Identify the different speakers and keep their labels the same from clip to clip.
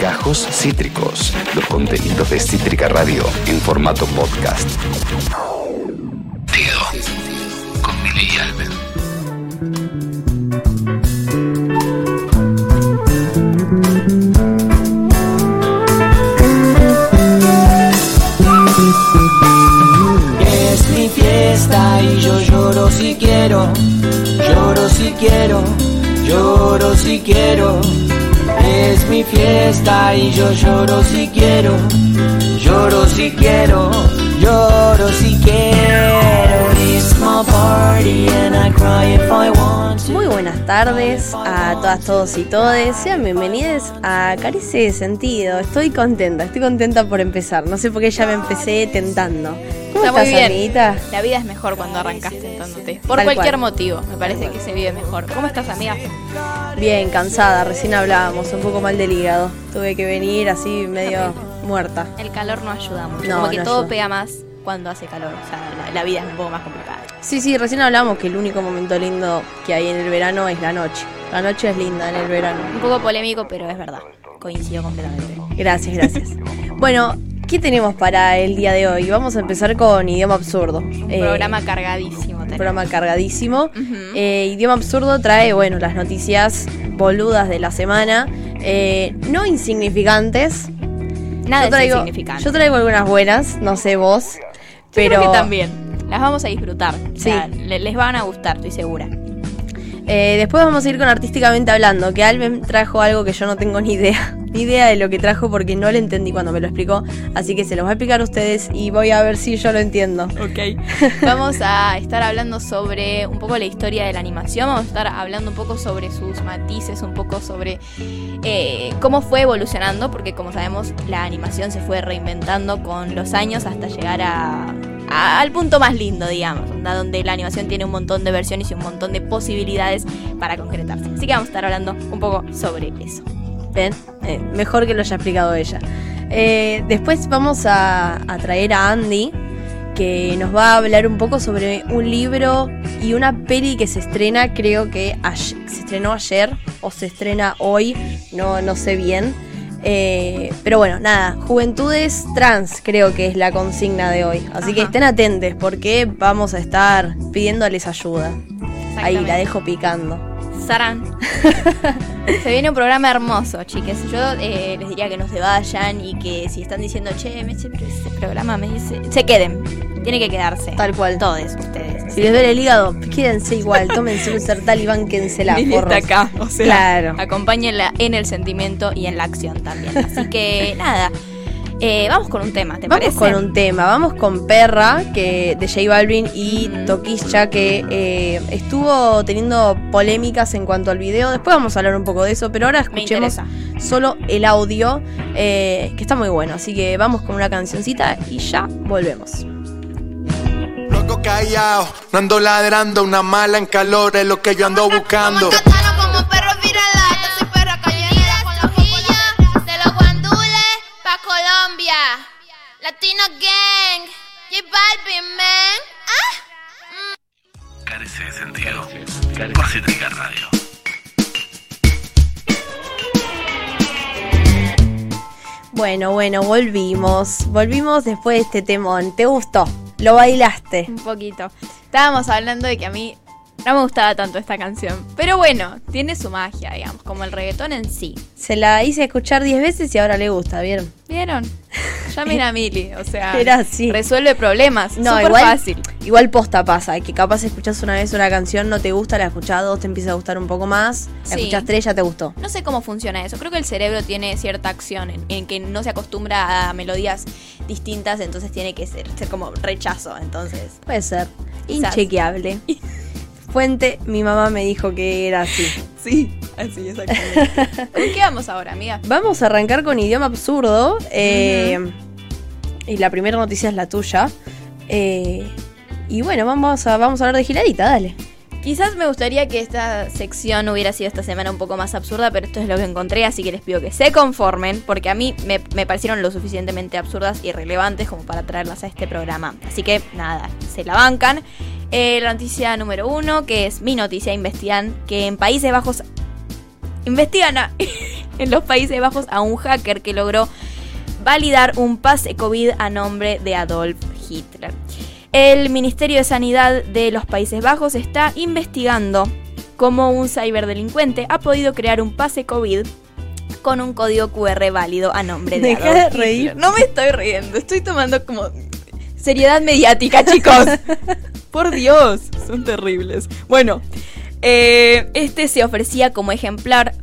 Speaker 1: Gajos Cítricos, los contenidos de Cítrica Radio en formato podcast. Tío, con Mili y Alben.
Speaker 2: Es mi fiesta y yo lloro si quiero, lloro si quiero, lloro si quiero. Es mi fiesta y yo lloro si quiero, lloro si quiero, lloro si quiero.
Speaker 3: Muy buenas tardes a todas, todos y todes. Sean bienvenidos a Caricia de Sentido. Estoy contenta, estoy contenta por empezar. No sé por qué ya me empecé tentando. ¿Cómo
Speaker 4: Está muy bien.
Speaker 3: amiguita?
Speaker 4: La vida es mejor cuando arrancas tentándote. Por
Speaker 3: Tal
Speaker 4: cualquier
Speaker 3: cual.
Speaker 4: motivo, me parece que se vive mejor. ¿Cómo estás, amiga?
Speaker 3: Bien, cansada. Recién hablábamos, un poco mal del hígado. Tuve que venir así medio muerta.
Speaker 4: El calor no ayuda mucho.
Speaker 3: No,
Speaker 4: Como que
Speaker 3: no
Speaker 4: todo
Speaker 3: ayuda.
Speaker 4: pega más cuando hace calor. O sea, la, la vida es un poco más complicada.
Speaker 3: Sí, sí, recién hablamos que el único momento lindo que hay en el verano es la noche. La noche es linda en el verano.
Speaker 4: Un poco polémico, pero es verdad. Coincido completamente.
Speaker 3: Gracias, gracias. bueno, ¿qué tenemos para el día de hoy? Vamos a empezar con Idioma Absurdo.
Speaker 4: Un
Speaker 3: Eh,
Speaker 4: programa cargadísimo.
Speaker 3: un
Speaker 4: tenemos.
Speaker 3: programa cargadísimo. Eh, Idioma Absurdo trae, bueno, las noticias boludas de la semana. eh, no insignificantes.
Speaker 4: Nada
Speaker 3: yo traigo,
Speaker 4: es insignificante.
Speaker 3: Yo traigo algunas buenas, no sé vos.
Speaker 4: Yo
Speaker 3: pero
Speaker 4: creo que también. Las vamos a disfrutar. O sea,
Speaker 3: Sí.
Speaker 4: le- les van a gustar, estoy segura.
Speaker 3: Eh, después vamos a ir con Artísticamente Hablando, que Alben trajo algo que yo no tengo ni idea. Ni idea de lo que trajo porque no lo entendí cuando me lo explicó. Así que se los voy a explicar a ustedes y voy a ver si yo lo entiendo.
Speaker 4: Ok. Vamos a estar hablando sobre un poco la historia de la animación, vamos a estar hablando un poco sobre sus matices, un poco sobre eh, cómo fue evolucionando, porque como sabemos la animación se fue reinventando con los años hasta llegar a, al punto más lindo, digamos, donde la animación tiene un montón de versiones y un montón de posibilidades para concretarse. Así que vamos a estar hablando un poco sobre eso.
Speaker 3: ¿Ven? Eh, mejor que lo haya explicado ella. Eh, después vamos a, a traer a Andy, que nos va a hablar un poco sobre un libro y una peli que se estrena, creo que ayer- se estrenó ayer o se estrena hoy, no, no sé bien. Eh, pero bueno, nada, Juventudes Trans creo que es la consigna de hoy. Así que estén atentos porque vamos a estar pidiéndoles ayuda. Ahí la dejo picando.
Speaker 4: Sarán. Se viene un programa hermoso, chiques. Yo eh, les diría que no se vayan y que si están diciendo, che, me este programa me dice. Se queden. Tiene que quedarse.
Speaker 3: Tal cual.
Speaker 4: Todos ustedes.
Speaker 3: Si les duele el hígado, quédense igual, tómense un sertal y bánquensela, forros.
Speaker 4: acá, o sea,
Speaker 3: Claro.
Speaker 4: acompáñenla en el sentimiento y en la acción también. Así que nada, eh, vamos con un tema, ¿te
Speaker 3: Vamos
Speaker 4: parece?
Speaker 3: con un tema, vamos con Perra, que de J Balvin y
Speaker 4: Ujú.
Speaker 3: Toquilla, que eh, estuvo teniendo polémicas en cuanto al video. Después vamos a hablar un poco de eso, pero ahora escuchemos solo el audio, eh, que está muy bueno. Así que vamos con una cancioncita y ya volvemos.
Speaker 5: Loco callado, no ando ladrando, una mala en calor es lo que yo ando buscando.
Speaker 6: Latino Gang, J Balvin, man. Ah.
Speaker 1: Carece de sentido. Por Cítrica Radio.
Speaker 3: Bueno, bueno, volvimos. Volvimos después de este temón. ¿Te gustó? ¿Lo bailaste?
Speaker 4: Un poquito. Estábamos hablando de que a mí no me gustaba tanto esta canción. Pero bueno, tiene su magia, digamos, como el reggaetón en sí.
Speaker 3: Se la hice escuchar 10 veces y ahora le gusta, ¿vieron?
Speaker 4: ¿Vieron? Llamen a Mili, o sea,
Speaker 3: Era así.
Speaker 4: resuelve problemas.
Speaker 3: No,
Speaker 4: Súper
Speaker 3: igual,
Speaker 4: fácil.
Speaker 3: igual posta pasa, que capaz escuchás una vez una canción, no te gusta, la escuchás dos, te empieza a gustar un poco más, la
Speaker 4: Sí.
Speaker 3: escuchás tres, ya te gustó.
Speaker 4: No sé cómo funciona eso. Creo que el cerebro tiene cierta acción en, en que no se acostumbra a melodías distintas, entonces tiene que ser, ser como rechazo. Entonces,
Speaker 3: Puede ser.
Speaker 4: Quizás.
Speaker 3: Inchequeable. Fuente, mi mamá me dijo que era así.
Speaker 4: sí, así exactamente. ¿Con qué vamos ahora, amiga?
Speaker 3: Vamos a arrancar con idioma absurdo. eh, Y la primera noticia es la tuya. Eh, y bueno, vamos a, vamos a hablar de giladita, dale.
Speaker 4: Quizás me gustaría que esta sección hubiera sido esta semana un poco más absurda, pero esto es lo que encontré, así que les pido que se conformen, porque a mí me, me parecieron lo suficientemente absurdas y relevantes como para traerlas a este programa. Así que nada, se la bancan. Eh, la noticia número uno, que es mi noticia, investigan que en Países Bajos investigan a... en los Países Bajos a un hacker que logró validar un pase COVID a nombre de Adolf Hitler. El Ministerio de Sanidad de los Países Bajos está investigando cómo un ciberdelincuente ha podido crear un pase COVID con un código QR válido a nombre de
Speaker 3: Deja
Speaker 4: Adolf
Speaker 3: de reír.
Speaker 4: Hitler. No me estoy riendo, estoy tomando como seriedad mediática, chicos. Por Dios, son terribles. Bueno, eh, este se ofrecía como ejemplar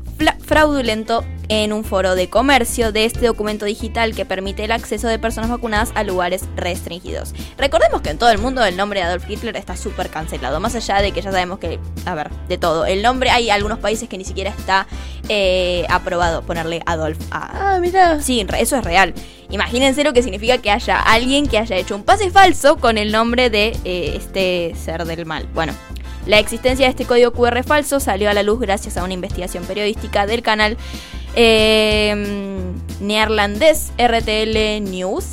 Speaker 4: fraudulento en un foro de comercio de este documento digital que permite el acceso de personas vacunadas a lugares restringidos. Recordemos que en todo el mundo el nombre de Adolf Hitler está súper cancelado, más allá de que ya sabemos que, a ver, de todo. El nombre hay algunos países que ni siquiera está eh, aprobado ponerle Adolf a,
Speaker 3: Ah, mira.
Speaker 4: Sí, eso es real. Imagínense lo que significa que haya alguien que haya hecho un pase falso con el nombre de eh, este ser del mal. Bueno, la existencia de este código QR falso salió a la luz gracias a una investigación periodística del canal eh, neerlandés RTL News.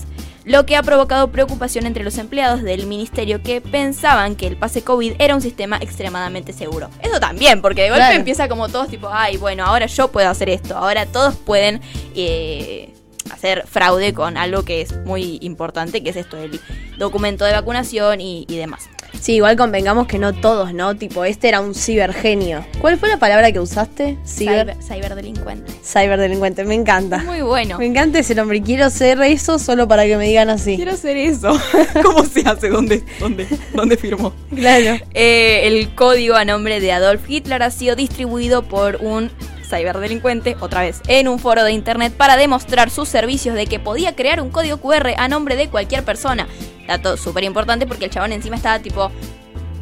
Speaker 4: Lo que ha provocado preocupación entre los empleados del ministerio que pensaban que el pase COVID era un sistema extremadamente seguro. Eso también, porque de golpe
Speaker 3: Claro.
Speaker 4: empieza como todos tipo, ay, bueno, ahora yo puedo hacer esto, ahora todos pueden eh, hacer fraude con algo que es muy importante, que es esto, el documento de vacunación y, y demás.
Speaker 3: Sí, igual convengamos que no todos, ¿no? Tipo, este era un cibergenio. ¿Cuál fue la palabra que usaste? Ciber.
Speaker 4: Cyber, ciberdelincuente.
Speaker 3: Cyberdelincuente, me encanta.
Speaker 4: Muy bueno.
Speaker 3: Me encanta ese nombre. Quiero ser eso solo para que me digan así.
Speaker 4: Quiero hacer eso. ¿Cómo se hace? ¿Dónde, dónde, dónde firmó?
Speaker 3: Claro.
Speaker 4: Eh, el código a nombre de Adolf Hitler ha sido distribuido por un ciberdelincuente, otra vez, en un foro de internet para demostrar sus servicios de que podía crear un código QR a nombre de cualquier persona. Dato súper importante porque el chabón encima estaba tipo...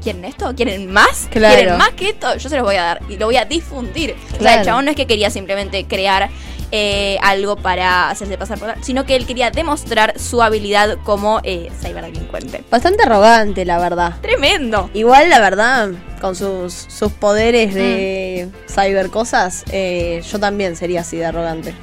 Speaker 4: ¿Quieren esto? ¿Quieren más?
Speaker 3: Claro.
Speaker 4: ¿Quieren más que esto? Yo se los voy a dar y lo voy a difundir. O sea,
Speaker 3: Claro.
Speaker 4: el chabón no es que quería simplemente crear eh, algo para hacerse pasar por... sino que él quería demostrar su habilidad como eh, ciberdelincuente.
Speaker 3: Bastante arrogante, la verdad.
Speaker 4: Tremendo.
Speaker 3: Igual, la verdad, con sus, sus poderes de cybercosas, eh, yo también sería así de arrogante.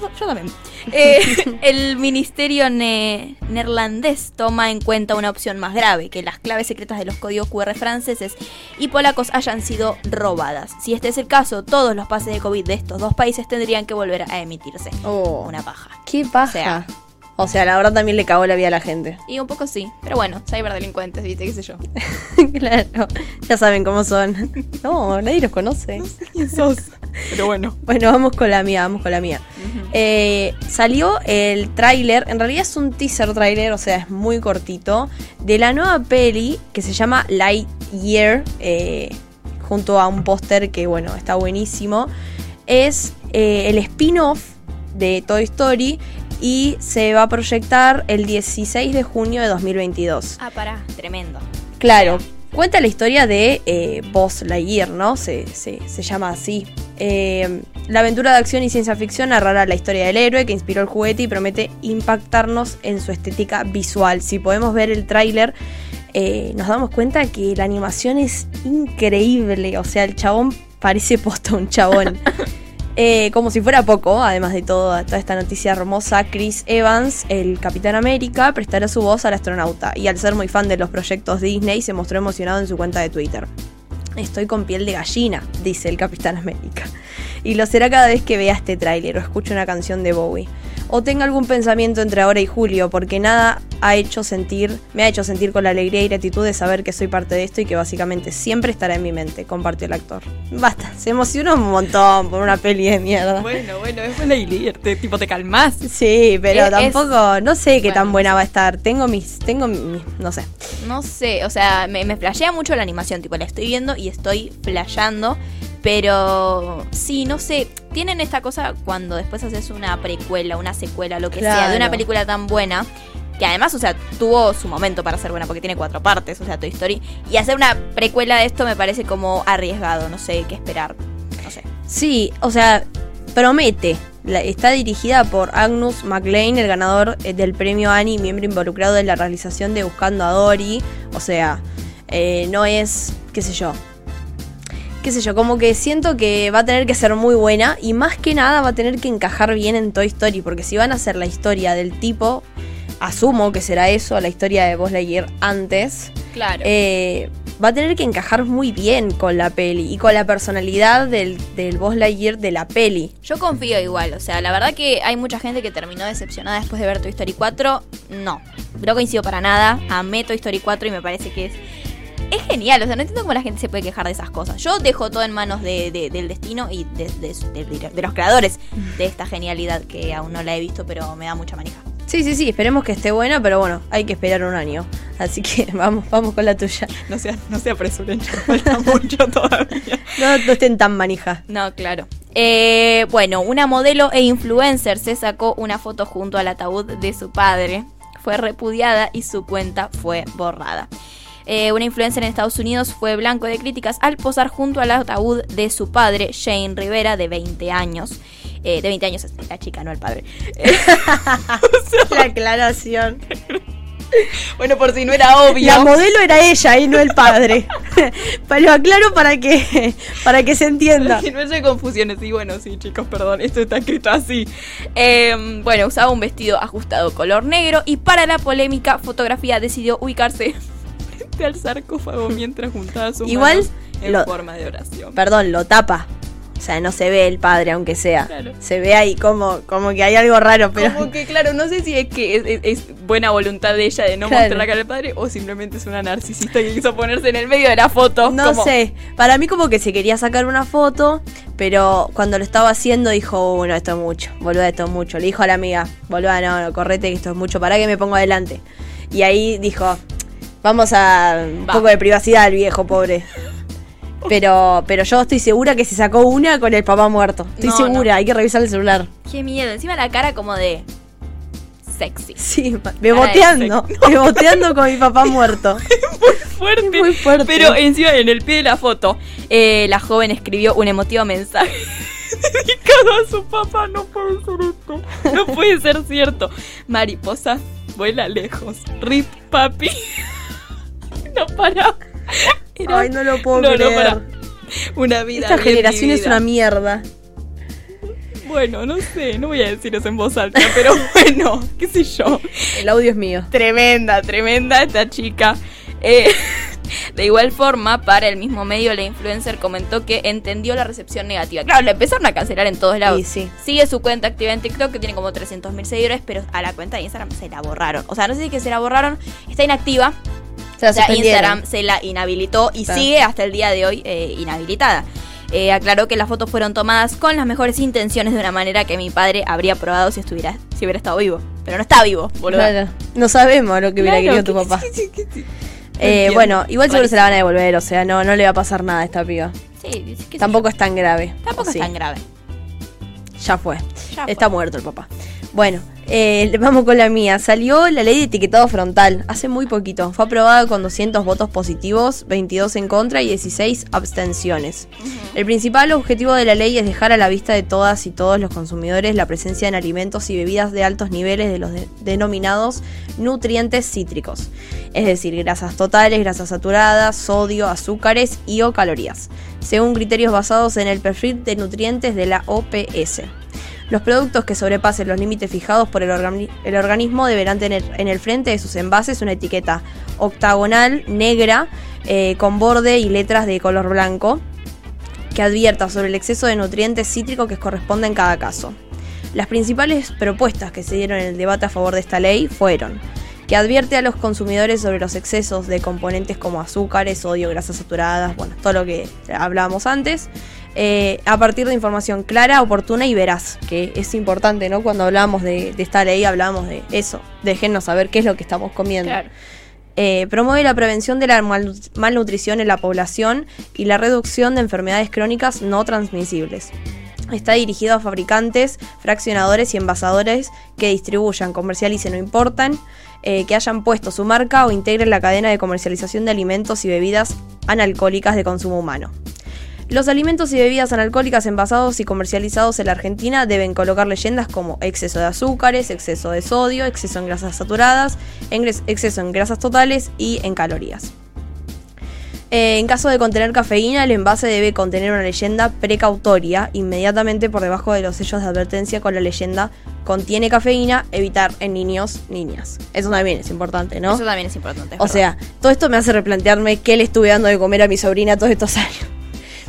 Speaker 4: Yo, yo también. Eh, el ministerio ne- neerlandés toma en cuenta una opción más grave, que las claves secretas de los códigos QR franceses y polacos hayan sido robadas. Si este es el caso, todos los pases de COVID de estos dos países tendrían que volver a emitirse.
Speaker 3: Oh,
Speaker 4: Una paja.
Speaker 3: qué paja.
Speaker 4: O sea.
Speaker 3: O sea, la verdad también le cagó la vida a la gente.
Speaker 4: Y un poco sí, pero bueno, ciberdelincuentes, viste, qué sé yo.
Speaker 3: claro, ya saben cómo son. No, nadie los conoce.
Speaker 4: Pero bueno.
Speaker 3: Bueno, vamos con la mía, vamos con la mía. Eh, salió el tráiler, en realidad es un teaser tráiler, o sea, es muy cortito, de la nueva peli que se llama Lightyear, eh, junto a un póster que, bueno, está buenísimo. Es eh, el spin-off de Toy Story y se va a proyectar el 16 de junio de 2022.
Speaker 4: Ah, pará, tremendo.
Speaker 3: Claro, cuenta la historia de eh, Buzz Lightyear, ¿no? Se, se- se llama así. Eh, la aventura de acción y ciencia ficción narrará la historia del héroe que inspiró el juguete y promete impactarnos en su estética visual. Si podemos ver el tráiler, eh, nos damos cuenta que la animación es increíble. O sea, el chabón parece posta un chabón. Eh, como si fuera poco, además de todo, toda esta noticia hermosa, Chris Evans, el Capitán América, prestará su voz al astronauta y al ser muy fan de los proyectos Disney se mostró emocionado en su cuenta de Twitter. Estoy con piel de gallina, dice el Capitán América. Y lo será cada vez que vea este tráiler o escuche una canción de Bowie. O tenga algún pensamiento entre ahora y julio, porque nada ha hecho sentir, me ha hecho sentir con la alegría y gratitud de saber que soy parte de esto y que básicamente siempre estará en mi mente, compartió el actor. Basta, se emocionó un montón por una peli de mierda.
Speaker 4: Bueno, bueno, es la te, tipo te calmás.
Speaker 3: Sí, pero
Speaker 4: Es-
Speaker 3: tampoco, no sé qué
Speaker 4: Bueno,
Speaker 3: tan buena va a estar. Tengo mis, tengo mis, no sé.
Speaker 4: No sé, o sea, me, me flashea mucho la animación, tipo, la estoy viendo y estoy flasheando, pero sí, no sé, tienen esta cosa cuando después haces una precuela, una secuela, lo que sea, de una película tan buena, que además, o sea, tuvo su momento para ser buena, porque tiene cuatro partes, o sea, Toy Story, y hacer una precuela de esto me parece como arriesgado, no sé qué esperar, no sé.
Speaker 3: Sí, o sea, promete. La- está dirigida por Agnus MacLean, el ganador eh, del premio Annie, miembro involucrado en la realización de Buscando a Dory. O sea, eh, no es, qué sé yo. Qué sé yo, como que siento que va a tener que ser muy buena y más que nada va a tener que encajar bien en Toy Story, porque si van a hacer la historia del tipo, asumo que será eso, la historia de Buzz Lightyear antes,
Speaker 4: Claro.
Speaker 3: eh, va a tener que encajar muy bien con la peli y con la personalidad del, del Buzz Lightyear de la peli.
Speaker 4: Yo confío igual, o sea, la verdad que hay mucha gente que terminó decepcionada después de ver Toy Story 4. No, no coincido para nada. Amé Toy Story 4 y me parece que es. Es genial, o sea, no entiendo cómo la gente se puede quejar de esas cosas. Yo dejo todo en manos de- de- del destino y de, de- de- de los creadores de esta genialidad que aún no la he visto, pero me da mucha manija.
Speaker 3: Sí, sí, sí, esperemos que esté buena, pero bueno, hay que esperar un año. Así que vamos, vamos con la tuya.
Speaker 7: No se, no se apresuren, falta mucho todavía.
Speaker 3: No, no estén tan manija.
Speaker 4: No, claro. Eh, bueno, una modelo e influencer se sacó una foto junto al ataúd de su padre. Fue repudiada y su cuenta fue borrada. Eh, una influencer en Estados Unidos fue blanco de críticas al posar junto al ataúd de su padre, Shane Rivera, de 20 años. Eh, de 20 años es la chica, no el padre.
Speaker 3: La aclaración.
Speaker 7: Bueno, por si no era obvio.
Speaker 3: La modelo era ella y no el padre. Pero lo aclaro para que, para que se entienda.
Speaker 7: Que no haya confusiones. Y bueno, sí, chicos, perdón, esto está escrito así. Eh,
Speaker 4: Bueno, usaba un vestido ajustado color negro y para la polémica fotografía decidió ubicarse
Speaker 7: frente al sarcófago mientras juntaba sus
Speaker 3: Igual,
Speaker 7: manos en
Speaker 3: lo-
Speaker 7: forma de oración.
Speaker 3: Perdón, lo tapa. O sea, no se ve el padre, aunque sea.
Speaker 7: Claro.
Speaker 3: Se ve ahí como, como que hay algo raro, pero.
Speaker 7: Como que, claro, no sé si es que es, es- es buena voluntad de ella de no
Speaker 3: Claro.
Speaker 7: mostrar la cara del padre o simplemente es una narcisista que quiso ponerse en el medio de la foto.
Speaker 3: No
Speaker 7: como-
Speaker 3: sé, para mí como que se quería sacar una foto, pero cuando lo estaba haciendo dijo, bueno, esto es mucho, boluda, esto es mucho. Le dijo a la amiga, boluda, no, no, correte que esto es mucho, para que me pongo adelante. Y ahí dijo, vamos a un
Speaker 7: Va.
Speaker 3: poco de privacidad al viejo, pobre. Pero, pero yo estoy segura que se sacó una con el papá muerto. Estoy
Speaker 4: No,
Speaker 3: segura, hay que revisar el celular.
Speaker 4: Qué miedo. Encima la cara como de sexy.
Speaker 3: Sí, beboteando, beboteando con mi papá muerto.
Speaker 7: fuerte.
Speaker 3: Es muy fuerte.
Speaker 7: Pero encima en el pie de la foto, eh, la joven escribió un emotivo mensaje dedicado a su papá. No puede ser esto. No puede ser cierto. Mariposa vuela lejos. Rip papi. No para. Era-
Speaker 3: Ay, no lo puedo
Speaker 7: no,
Speaker 3: creer.
Speaker 7: no para. Una vida.
Speaker 3: Esta generación es una mierda.
Speaker 7: Bueno, no sé, no voy a decir eso en voz alta, pero bueno, qué sé yo.
Speaker 3: El audio es mío.
Speaker 7: Tremenda, tremenda esta chica. Eh, de igual forma, para el mismo medio, la influencer comentó que entendió la recepción negativa. Claro, la empezaron a cancelar en todos lados.
Speaker 3: Y sí.
Speaker 7: Sigue su cuenta activa en TikTok, que tiene como 300.000 seguidores, pero a la cuenta de Instagram se la borraron. O sea, no sé si es que se la borraron, está inactiva.
Speaker 3: Se la
Speaker 7: O sea,
Speaker 3: suspendieron.
Speaker 7: Instagram se la inhabilitó y
Speaker 3: Claro.
Speaker 7: sigue hasta el día de hoy eh, inhabilitada. Eh, aclaró que las fotos fueron tomadas con las mejores intenciones de una manera que mi padre habría probado si estuviera si hubiera estado vivo. Pero no está vivo, boludo.
Speaker 3: Claro. No sabemos lo que hubiera querido tu papá. Eh, bueno, igual seguro se la van a devolver, o sea, no, no le va a pasar nada a esta piba.
Speaker 7: Sí, que
Speaker 3: Tampoco es tan grave.
Speaker 7: Tampoco es tan grave.
Speaker 3: Ya fue.
Speaker 7: Ya
Speaker 3: Está muerto el papá. Bueno, eh, vamos con la mía. Salió la ley de etiquetado frontal hace muy poquito. Fue aprobada con 200 votos positivos, 22 en contra y 16 abstenciones. El principal objetivo de la ley es dejar a la vista de todas y todos los consumidores la presencia en alimentos y bebidas de altos niveles de los de- denominados nutrientes cítricos, es decir, grasas totales, grasas saturadas, sodio, azúcares y o calorías, según criterios basados en el perfil de nutrientes de la OPS. Los productos que sobrepasen los límites fijados por el, organi- el organismo deberán tener en el frente de sus envases una etiqueta octagonal negra eh, con borde y letras de color blanco que advierta sobre el exceso de nutrientes cítricos que corresponde en cada caso. Las principales propuestas que se dieron en el debate a favor de esta ley fueron que advierte a los consumidores sobre los excesos de componentes como azúcares, sodio, grasas saturadas, bueno, todo lo que hablábamos antes, eh, a partir de información clara, oportuna y veraz, que es importante, ¿no? Cuando hablamos de, de esta ley hablamos de eso, déjennos saber qué es lo que estamos comiendo.
Speaker 7: Claro.
Speaker 3: Eh, promueve la prevención de la mal- malnutrición en la población y la reducción de enfermedades crónicas no transmisibles. Está dirigido a fabricantes, fraccionadores y envasadores que distribuyan, comercialicen o importan, eh, que hayan puesto su marca o integren la cadena de comercialización de alimentos y bebidas analcohólicas de consumo humano. Los alimentos y bebidas analcohólicas envasados y comercializados en la Argentina deben colocar leyendas como exceso de azúcares, exceso de sodio, exceso en grasas saturadas, exceso en grasas totales y en calorías. Eh, en caso de contener cafeína, el envase debe contener una leyenda precautoria inmediatamente por debajo de los sellos de advertencia con la leyenda contiene cafeína, evitar en niños, niñas. Eso también es importante, ¿no?
Speaker 4: Eso también es importante. es
Speaker 3: O
Speaker 4: verdad.
Speaker 3: sea, todo esto me hace replantearme qué le estuve dando de comer a mi sobrina todos estos años.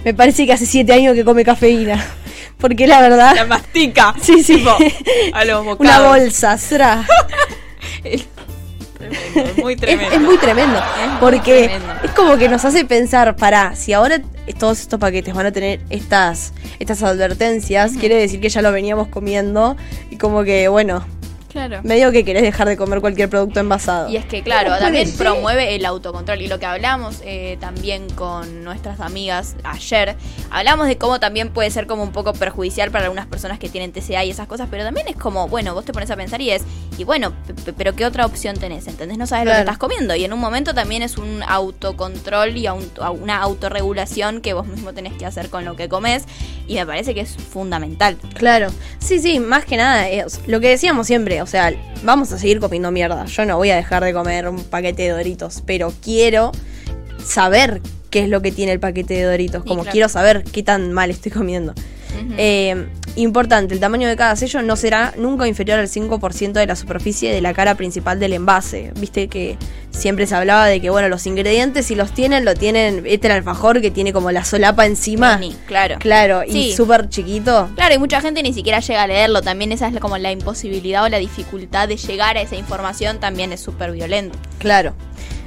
Speaker 3: Me parece que hace siete años que come cafeína. Porque la verdad.
Speaker 7: La mastica.
Speaker 3: Sí, sí.
Speaker 7: Tipo, a los bocados.
Speaker 3: Una bolsa, será.
Speaker 7: Tremendo, es muy
Speaker 3: Es,
Speaker 7: tremendo.
Speaker 3: es muy tremendo.
Speaker 4: muy
Speaker 3: porque
Speaker 4: tremendo.
Speaker 3: es como que nos hace pensar, para, si ahora todos estos paquetes van a tener estas, estas advertencias, quiere decir que ya lo veníamos comiendo. Y como que, bueno,
Speaker 4: Claro.
Speaker 3: medio que querés dejar de comer cualquier producto envasado.
Speaker 4: Y es que, claro,
Speaker 3: ¿Cómo
Speaker 4: también
Speaker 3: ser?
Speaker 4: promueve el autocontrol. Y lo que hablamos eh, también con nuestras amigas ayer, hablamos de cómo también puede ser como un poco perjudicial para algunas personas que tienen TCA y esas cosas, pero también es como, bueno, vos te pones a pensar y es, y bueno, pero ¿qué otra opción tenés? ¿Entendés? No sabes lo que estás comiendo. Y en un momento también es un autocontrol y aun- a una autorregulación que vos mismo tenés que hacer con lo que comes. Y me parece que es fundamental.
Speaker 3: Claro, sí, sí, más que nada, es lo que decíamos siempre, o sea, vamos a seguir comiendo mierda. Yo no voy a dejar de comer un paquete de Doritos, pero quiero saber qué es lo que tiene el paquete de Doritos, como
Speaker 4: claro.
Speaker 3: quiero saber qué tan mal estoy comiendo. Eh, importante, el tamaño de cada sello no será nunca inferior al 5% de la superficie de la cara principal del envase. Viste que siempre se hablaba de que, bueno, los ingredientes si los tienen, lo tienen, este el alfajor que tiene como la solapa encima.
Speaker 4: Mini, claro.
Speaker 3: Claro, y súper chiquito.
Speaker 4: Claro, y mucha gente ni siquiera llega a leerlo. También esa es como la imposibilidad o la dificultad de llegar a esa información también es súper violento.
Speaker 3: Claro.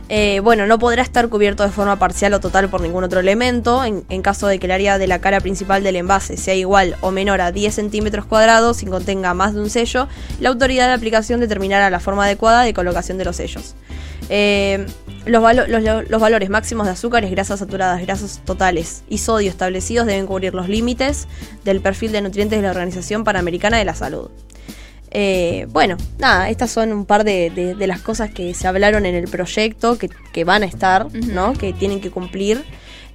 Speaker 3: Eh, bueno, no podrá estar cubierto de forma parcial o total por ningún otro elemento. En, caso de que el área de la cara principal del envase sea igual o menor a 10 centímetros cuadrados y contenga más de un sello, la autoridad de aplicación determinará la forma adecuada de colocación de los sellos. Eh, los- los valores máximos de azúcares, grasas saturadas, grasas totales y sodio establecidos deben cubrir los límites del perfil de nutrientes de la Organización Panamericana de la Salud. Eh, bueno, nada, estas son un par de, de- de las cosas que se hablaron en el proyecto, que, que van a estar, ¿no? Que tienen que cumplir.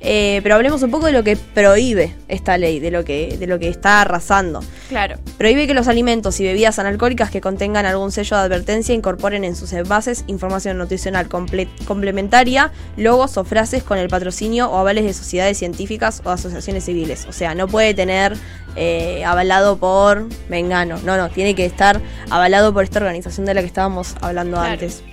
Speaker 3: Eh, pero hablemos un poco de lo que prohíbe esta ley, de lo que, de lo que está arrasando.
Speaker 4: Claro.
Speaker 3: Prohíbe que los alimentos y bebidas analcohólicas que contengan algún sello de advertencia incorporen en sus envases información nutricional comple- complementaria, logos o frases con el patrocinio o avales de sociedades científicas o asociaciones civiles. O sea, no puede tener eh, avalado por Mengano. No, no, tiene que estar avalado por esta organización de la que estábamos hablando
Speaker 4: Claro.
Speaker 3: antes.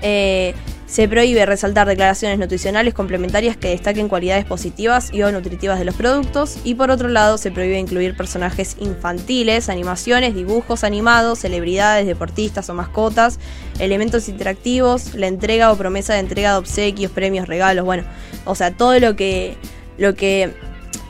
Speaker 3: Eh, se prohíbe resaltar declaraciones nutricionales complementarias que destaquen cualidades positivas y o nutritivas de los productos. Y por otro lado, se prohíbe incluir personajes infantiles, animaciones, dibujos animados, celebridades, deportistas o mascotas, elementos interactivos, la entrega o promesa de entrega de obsequios, premios, regalos. Bueno, o sea, todo lo que, lo que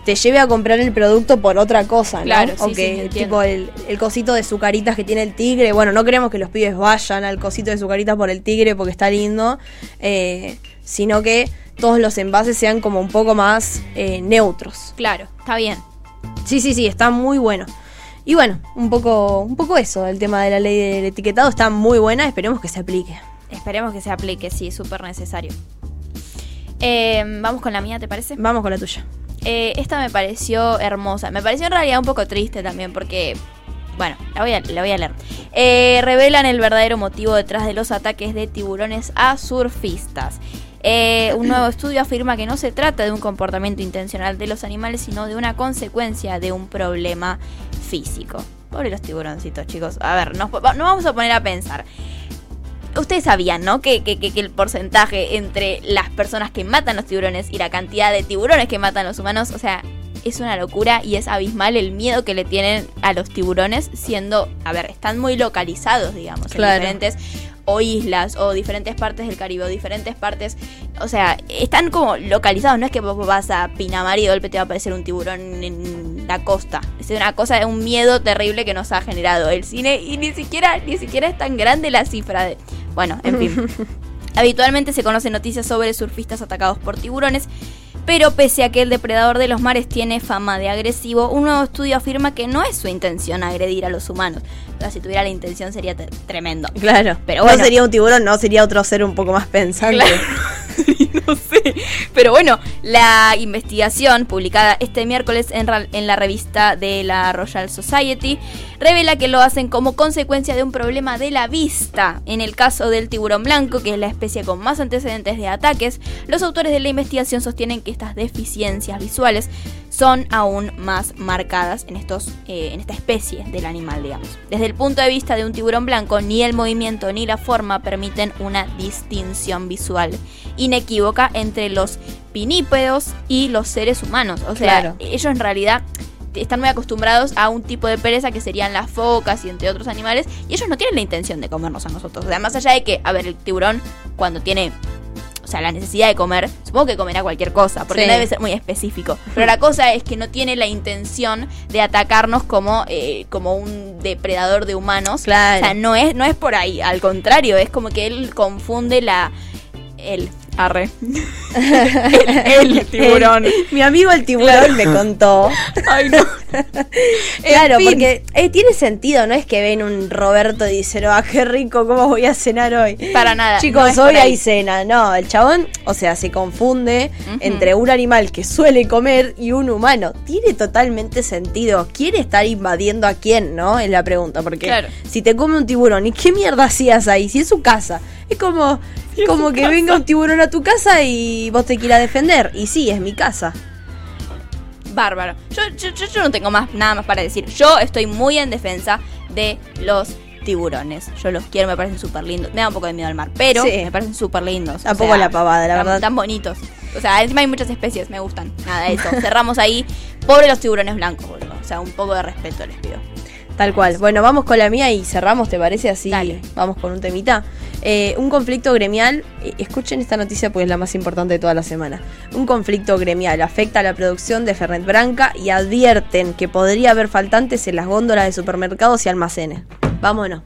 Speaker 3: te lleve a comprar el producto por otra cosa, ¿no?
Speaker 4: Claro, sí,
Speaker 3: o
Speaker 4: sí,
Speaker 3: que,
Speaker 4: entiendo.
Speaker 3: tipo el, el cosito de sucaritas que tiene el tigre. Bueno, no queremos que los pibes vayan al cosito de sucaritas por el tigre porque está lindo, eh, sino que todos los envases sean como un poco más eh, neutros.
Speaker 4: Claro, está bien.
Speaker 3: Sí, sí, sí, está muy bueno. Y bueno, un poco, un poco eso, el tema de la ley del etiquetado está muy buena, esperemos que se aplique.
Speaker 4: Esperemos que se aplique, sí, súper necesario. Eh, Vamos con la mía, ¿te parece?
Speaker 3: Vamos con la tuya.
Speaker 4: Eh, esta me pareció hermosa. Me pareció en realidad un poco triste también porque... Bueno, la voy a, leer. Eh, revelan el verdadero motivo detrás de los ataques de tiburones a surfistas. Eh, un nuevo estudio afirma que no se trata de un comportamiento intencional de los animales, sino de una consecuencia de un problema físico. Pobre los tiburoncitos, chicos. A ver, nos, nos vamos a poner a pensar. Ustedes sabían, ¿no? Que, que- que- el porcentaje entre las personas que matan los tiburones y la cantidad de tiburones que matan los humanos, o sea, es una locura y es abismal el miedo que le tienen a los tiburones, siendo, a ver, están muy localizados, digamos,
Speaker 3: Claro.
Speaker 4: en diferentes o islas o diferentes partes del Caribe o diferentes partes, o sea, están como localizados, no es que vos vas a Pinamar y de golpe te va a aparecer un tiburón en la costa, es una cosa de un miedo terrible que nos ha generado el cine y ni siquiera ni siquiera es tan grande la cifra de, bueno, en fin. Habitualmente se conocen noticias sobre surfistas atacados por tiburones, pero pese a que el depredador de los mares tiene fama de agresivo, un nuevo estudio afirma que no es su intención agredir a los humanos. O sea, si tuviera la intención sería tremendo.
Speaker 3: Claro,
Speaker 4: Pero
Speaker 3: no
Speaker 4: bueno.
Speaker 3: sería un tiburón, no sería otro ser un poco más pensante.
Speaker 4: Claro. no sé. Pero bueno, la investigación publicada este miércoles en, la revista de la Royal Society revela que lo hacen como consecuencia de un problema de la vista. En el caso del tiburón blanco, que es la especie con más antecedentes de ataques, los autores de la investigación sostienen que estas deficiencias visuales son aún más marcadas en, eh, en esta especie del animal, digamos. Desde el punto de vista de un tiburón blanco, ni el movimiento ni la forma permiten una distinción visual inequívoca entre los pinípedos y los seres humanos. O sea,
Speaker 3: Claro.
Speaker 4: ellos en realidad están muy acostumbrados a un tipo de presa que serían las focas y entre otros animales, y ellos no tienen la intención de comernos a nosotros. O sea, más allá de que, a ver, el tiburón cuando tiene o sea, la necesidad de comer, supongo que comerá cualquier cosa, porque
Speaker 3: Sí.
Speaker 4: no debe ser muy específico. Pero la cosa es que no tiene la intención de atacarnos como, eh, como un depredador de humanos.
Speaker 3: Claro.
Speaker 4: O sea, no es, no es por ahí, al contrario, es como que él confunde la. El. Arre. el, el tiburón.
Speaker 3: El- mi amigo el tiburón me contó.
Speaker 4: Ay, no.
Speaker 3: Claro,
Speaker 4: fin.
Speaker 3: porque eh, tiene sentido, no es que ven un Roberto y dicen, ah, qué rico, ¿cómo voy a cenar hoy?
Speaker 4: Para nada, no
Speaker 3: Chicos,
Speaker 4: por
Speaker 3: hoy hay cena. No, el chabón, o sea, se confunde entre un animal que suele comer y un humano. Tiene totalmente sentido. ¿Quiere estar invadiendo a quién, no? Es la pregunta, porque
Speaker 4: Claro.
Speaker 3: si te come un tiburón, ¿y qué mierda hacías ahí? Si es su casa. Es como, como que venga un tiburón a tu casa y vos te quieras defender. Y sí, es mi casa.
Speaker 4: Bárbaro. Yo, yo, yo- yo no tengo más nada más para decir. Yo estoy muy en defensa de los tiburones. Yo los quiero, me parecen súper lindos. Me da un poco de miedo al mar, pero
Speaker 3: Sí.
Speaker 4: me parecen súper lindos. O
Speaker 3: Tampoco la pavada, la
Speaker 4: tan-
Speaker 3: verdad.
Speaker 4: Tan bonitos. O sea, encima hay muchas especies, me gustan. Nada, eso. Cerramos ahí. Pobre los tiburones blancos, boludo. O sea, un poco de respeto les pido.
Speaker 3: Tal cual. Bueno, vamos con la mía y cerramos, ¿te parece? Así
Speaker 4: Dale.
Speaker 3: vamos con un temita. Eh, un conflicto gremial, eh, escuchen esta noticia porque es la más importante de toda la semana. Un conflicto gremial afecta a la producción de Fernet Branca y advierten que podría haber faltantes en las góndolas de supermercados y almacenes. Vámonos.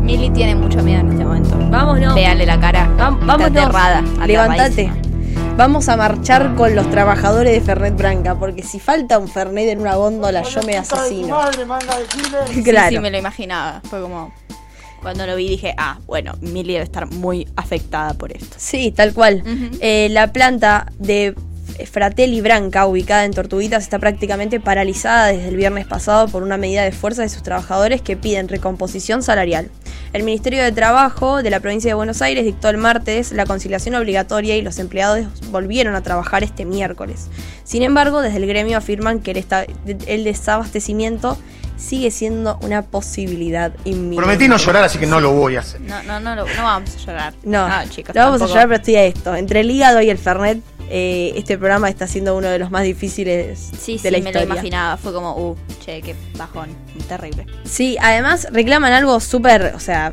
Speaker 4: Mili tiene mucho miedo en este momento.
Speaker 3: Vámonos.
Speaker 4: Véanle la cara.
Speaker 3: Vam-
Speaker 4: Está
Speaker 3: vámonos.
Speaker 4: aterrada.
Speaker 3: Levantate. Vamos a marchar con los trabajadores de Fernet Branca porque si falta un Fernet en una góndola yo me asesino. Claro.
Speaker 4: Sí, me lo imaginaba. Fue como. Cuando lo vi dije, ah, bueno, Mili debe estar muy afectada por esto.
Speaker 3: Sí, tal cual. Eh, la planta de Fratelli Branca, ubicada en Tortuguitas, está prácticamente paralizada desde el viernes pasado por una medida de fuerza de sus trabajadores que piden recomposición salarial. El Ministerio de Trabajo de la provincia de Buenos Aires dictó el martes la conciliación obligatoria y los empleados volvieron a trabajar este miércoles. Sin embargo, desde el gremio afirman que el, desabastecimiento sigue siendo una posibilidad inminente.
Speaker 5: Prometí no llorar, así que no lo voy a hacer.
Speaker 4: No, no, no, lo- no vamos a llorar.
Speaker 3: No,
Speaker 4: chicos.
Speaker 3: no vamos a llorar, pero estoy a esto. Entre el hígado y el Fernet, eh, este programa está siendo uno de los más difíciles
Speaker 4: Sí,
Speaker 3: de
Speaker 4: sí,
Speaker 3: la
Speaker 4: me
Speaker 3: historia.
Speaker 4: lo imaginaba. Fue como, uh, che, qué bajón. Terrible.
Speaker 3: Sí, además reclaman algo súper, o sea,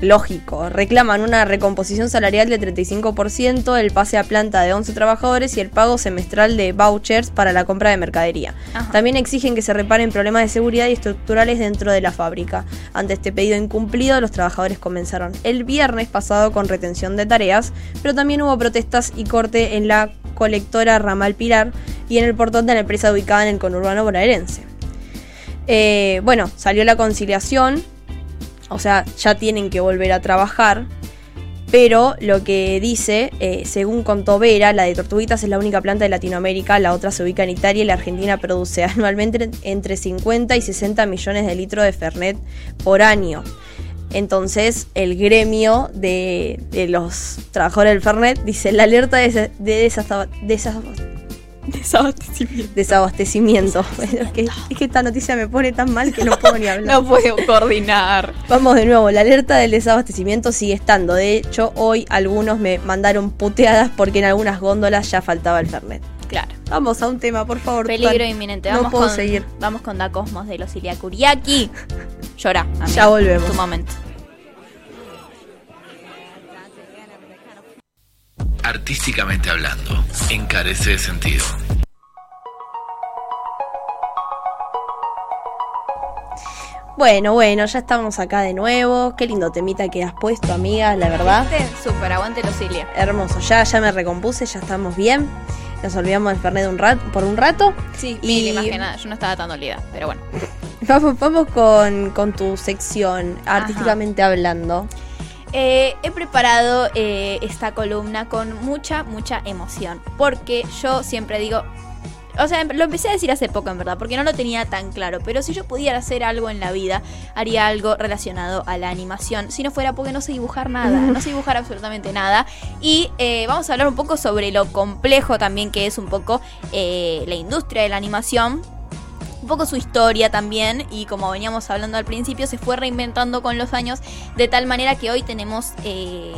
Speaker 3: lógico. Reclaman una recomposición salarial de 35%, el pase a planta de 11 trabajadores y el pago semestral de vouchers para la compra de mercadería.
Speaker 4: Ajá.
Speaker 3: También exigen que se reparen problemas de seguridad y estructurales dentro de la fábrica. Ante este pedido incumplido, los trabajadores comenzaron el viernes pasado con retención de tareas, pero también hubo protestas y corte en la colectora Ramal Pilar y en el portón de la empresa ubicada en el conurbano bonaerense. Eh, bueno, salió la conciliación, o sea, ya tienen que volver a trabajar, pero lo que dice, eh, según contó Vera, la de Tortuguitas es la única planta de Latinoamérica, la otra se ubica en Italia y la Argentina produce anualmente entre 50 y 60 millones de litros de Fernet por año. Entonces, el gremio de, de los trabajadores del Fernet dice la alerta de, de desasta- desas-
Speaker 4: Desabastecimiento.
Speaker 3: desabastecimiento. es, que, es que esta noticia me pone tan mal que no puedo ni hablar.
Speaker 4: No puedo coordinar.
Speaker 3: Vamos de nuevo, la alerta del desabastecimiento sigue estando. De hecho, hoy algunos me mandaron puteadas porque en algunas góndolas ya faltaba el Fernet.
Speaker 4: Claro.
Speaker 3: Vamos a un tema, por favor.
Speaker 4: Peligro inminente.
Speaker 3: No
Speaker 4: Vamos
Speaker 3: puedo
Speaker 4: con,
Speaker 3: seguir.
Speaker 4: Vamos con Da Cosmos de los Iliacuriaki. Llora. amiga.
Speaker 3: Ya volvemos.
Speaker 4: Tu momento.
Speaker 8: Artísticamente hablando, encarece de sentido.
Speaker 3: Bueno, bueno, ya estamos acá de nuevo. Qué lindo temita que has puesto, amiga, la verdad.
Speaker 4: Súper, aguante los.
Speaker 3: Hermoso, ya, ya me recompuse, ya estamos bien. Nos olvidamos del Fernet un rat- por un rato.
Speaker 4: Sí,
Speaker 3: Y-
Speaker 4: más que nada. Yo no estaba tan dolida, pero bueno.
Speaker 3: Vamos, vamos con, con tu sección, artísticamente hablando.
Speaker 4: Eh, he preparado eh, esta columna con mucha, mucha emoción. Porque yo siempre digo. O sea, lo empecé a decir hace poco en verdad, porque no lo tenía tan claro. Pero si yo pudiera hacer algo en la vida, haría algo relacionado a la animación. Si no fuera porque no sé dibujar nada, no sé dibujar absolutamente nada. Y eh, vamos a hablar un poco sobre lo complejo también que es un poco eh, la industria de la animación un poco su historia también y como veníamos hablando al principio se fue reinventando con los años de tal manera que hoy tenemos eh,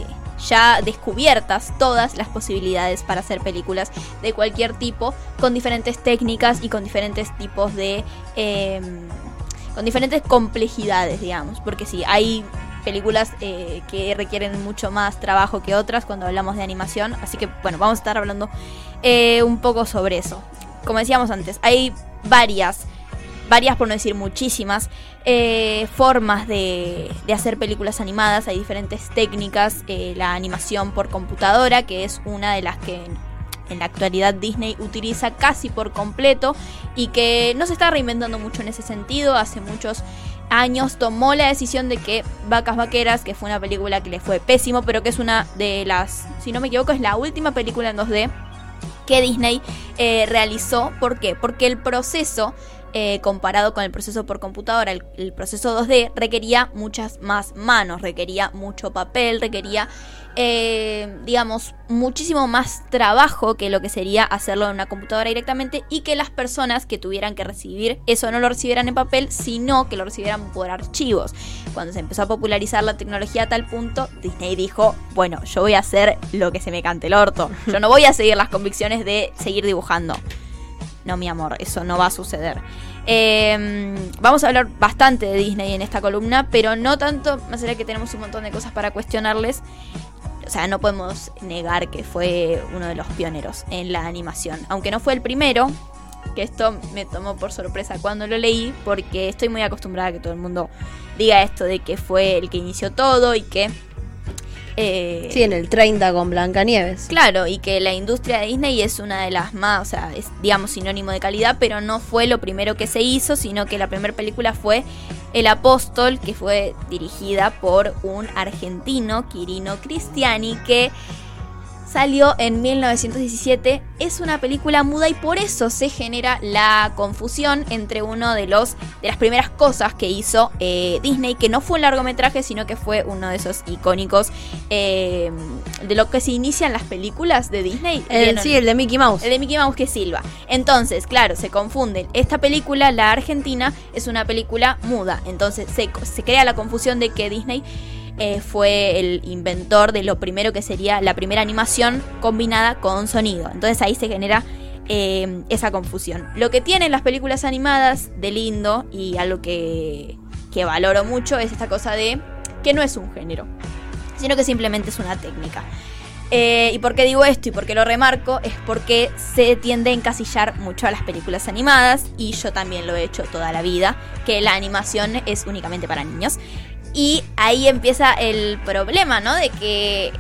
Speaker 4: ya descubiertas todas las posibilidades para hacer películas de cualquier tipo con diferentes técnicas y con diferentes tipos de eh, con diferentes complejidades digamos. Porque sí hay películas eh, que requieren mucho más trabajo que otras cuando hablamos de animación. Así que bueno vamos a estar hablando eh, un poco sobre eso. Como decíamos antes hay varias varias, por no decir muchísimas, eh, formas de, de hacer películas animadas. Hay diferentes técnicas. eh, la animación por computadora, que es una de las que en la actualidad Disney utiliza casi por completo y que no se está reinventando mucho en ese sentido. Hace muchos años tomó la decisión de que Vacas Vaqueras, que fue una película que le fue pésimo, pero que es una de las, si no me equivoco, es la última película en 2D que Disney eh, realizó. ¿Por qué? Porque el proceso, eh, comparado con el proceso por computadora, el, proceso 2D requería muchas más manos, requería mucho papel, requería, eh, digamos, muchísimo más trabajo que lo que sería hacerlo en una computadora directamente y que las personas que tuvieran que recibir eso no lo recibieran en papel, sino que lo recibieran por archivos. Cuando se empezó a popularizar la tecnología a tal punto, Disney dijo, bueno, yo voy a hacer lo que se me cante el orto. Yo no voy a seguir las convicciones de seguir dibujando. No, mi amor, eso no va a suceder. Eh, vamos a hablar bastante de Disney en esta columna, pero no tanto, más allá que tenemos un montón de cosas para cuestionarles. O sea, no podemos negar que fue uno de los pioneros en la animación. Aunque no fue el primero, que esto me tomó por sorpresa cuando lo leí, porque estoy muy acostumbrada a que todo el mundo diga esto de que fue el que inició todo y que... eh,
Speaker 3: Sí, en el 30 con Blancanieves.
Speaker 4: Claro, y que la industria de Disney es una de las más, o sea, es digamos sinónimo de calidad, pero no fue lo primero que se hizo, sino que la primera película fue El Apóstol, que fue dirigida por un argentino, Quirino Cristiani, que salió en 1917. Es una película muda y por eso se genera la confusión entre uno de los de las primeras cosas que hizo eh, Disney, que no fue un largometraje, sino que fue uno de esos icónicos eh, de lo que se inician las películas de Disney.
Speaker 3: Sí, el de Mickey Mouse.
Speaker 4: El de Mickey Mouse que es Silva. Entonces, claro, se confunden. Esta película, la argentina, es una película muda. Entonces se, se crea la confusión de que Disney eh, fue el inventor de lo primero que sería la primera animación combinada con sonido. Entonces ahí se genera eh, esa confusión. Lo que tienen las películas animadas de lindo y algo que, que valoro mucho es esta cosa de que no es un género, sino que simplemente es una técnica. Eh, ¿Y por qué digo esto y por qué lo remarco? Es porque se tiende a encasillar mucho a las películas animadas y yo también lo he hecho toda la vida, que la animación es únicamente para niños. Y ahí empieza el problema, ¿no? De que eh,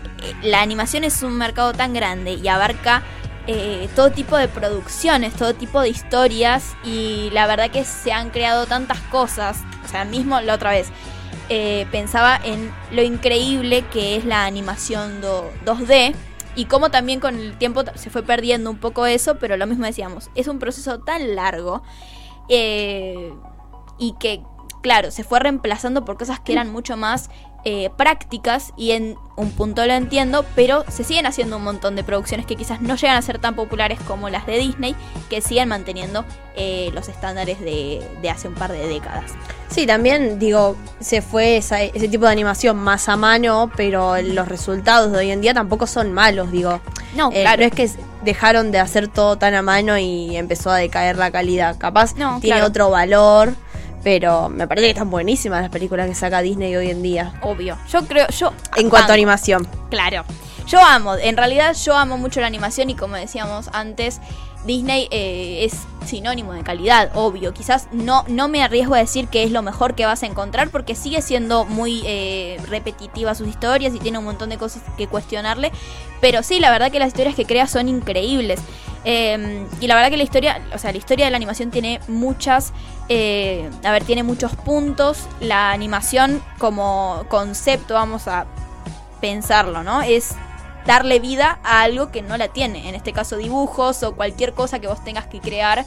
Speaker 4: la animación es un mercado tan grande y abarca eh, todo tipo de producciones, todo tipo de historias y la verdad que se han creado tantas cosas. O sea, mismo la otra vez eh, pensaba en lo increíble que es la animación do- 2D y cómo también con el tiempo se fue perdiendo un poco eso, pero lo mismo decíamos, es un proceso tan largo eh, y que, claro, se fue reemplazando por cosas que eran mucho más eh, prácticas y en un punto lo entiendo, pero se siguen haciendo un montón de producciones que quizás no llegan a ser tan populares como las de Disney, que siguen manteniendo eh, los estándares de, de hace un par de décadas.
Speaker 3: Sí, también digo, se fue esa- ese tipo de animación más a mano, pero los resultados de hoy en día tampoco son malos, digo.
Speaker 4: No,
Speaker 3: Eh,
Speaker 4: claro.
Speaker 3: No es que dejaron de hacer todo tan a mano y empezó a decaer la calidad. Capaz
Speaker 4: No,
Speaker 3: tiene
Speaker 4: claro.
Speaker 3: otro valor, pero me parece que están buenísimas las películas que saca Disney hoy en día.
Speaker 4: Obvio. Yo creo, yo...
Speaker 3: En cuanto a animación.
Speaker 4: Claro. Yo amo, en realidad yo amo mucho la animación y como decíamos antes, Disney eh, es sinónimo de calidad, obvio. Quizás no, no me arriesgo a decir que es lo mejor que vas a encontrar porque sigue siendo muy eh, repetitiva sus historias y tiene un montón de cosas que cuestionarle. Pero sí, la verdad que las historias que crea son increíbles. Eh, y la verdad que la historia, o sea, la historia de la animación tiene muchas, eh, a ver, tiene muchos puntos. La animación como concepto, vamos a pensarlo, ¿no? Es darle vida a algo que no la tiene, en este caso dibujos o cualquier cosa que vos tengas que crear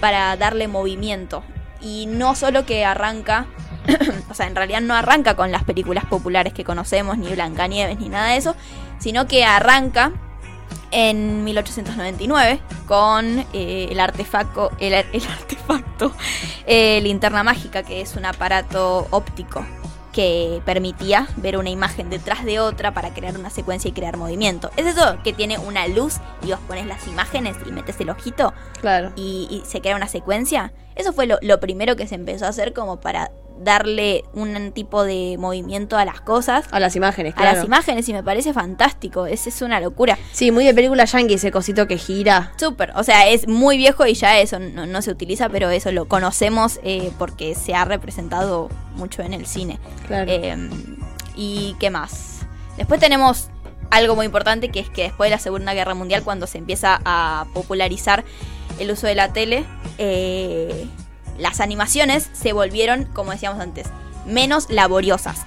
Speaker 4: para darle movimiento. Y no solo que arranca, o sea, en realidad no arranca con las películas populares que conocemos, ni Blancanieves, ni nada de eso, sino que arranca en 1899 con eh, el artefacto, el, el artefacto eh, linterna mágica, que es un aparato óptico que permitía ver una imagen detrás de otra para crear una secuencia y crear movimiento. Es eso que tiene una luz y vos pones las imágenes y metes el ojito
Speaker 3: Claro.
Speaker 4: y, y se crea una secuencia. Eso fue lo, lo primero que se empezó a hacer como para darle un tipo de movimiento a las cosas,
Speaker 3: A las imágenes,
Speaker 4: a
Speaker 3: claro.
Speaker 4: las imágenes y me parece fantástico. Es, es una locura.
Speaker 3: Sí, muy de película yankee ese cosito que gira.
Speaker 4: Súper, o sea, es muy viejo y ya eso no, no se utiliza, pero eso lo conocemos eh, porque se ha representado mucho en el cine.
Speaker 3: Claro.
Speaker 4: Eh, ¿Y qué más? Después tenemos algo muy importante que es que después de la Segunda Guerra Mundial, cuando se empieza a popularizar el uso de la tele, eh, las animaciones se volvieron, como decíamos antes, menos laboriosas.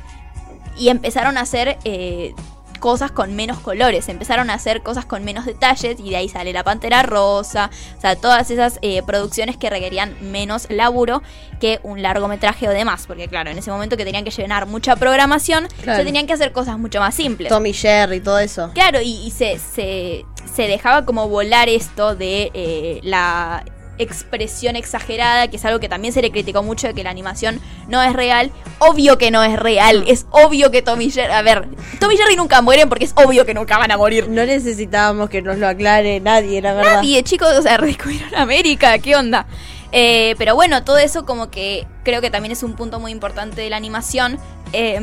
Speaker 4: Y empezaron a hacer eh, cosas con menos colores, empezaron a hacer cosas con menos detalles y de ahí sale la Pantera Rosa, o sea, todas esas eh, producciones que requerían menos laburo que un largometraje o demás, porque claro, en ese momento que tenían que llenar mucha programación,
Speaker 3: Claro.
Speaker 4: se tenían que hacer cosas mucho más simples.
Speaker 3: Tommy Jerry, todo eso.
Speaker 4: Claro, y, y se, se, se dejaba como volar esto de eh, la expresión exagerada, que es algo que también se le criticó mucho de que la animación no es real. Obvio que no es real, es obvio que Tommy Jerry... A ver, Tommy Jerry nunca mueren porque es obvio que nunca van a morir.
Speaker 3: No necesitábamos que nos lo aclare nadie, la verdad.
Speaker 4: Nadie, chicos, o sea, redescubrieron América, ¿qué onda? Eh, pero bueno, todo eso como que creo que también es un punto muy importante de la animación. eh,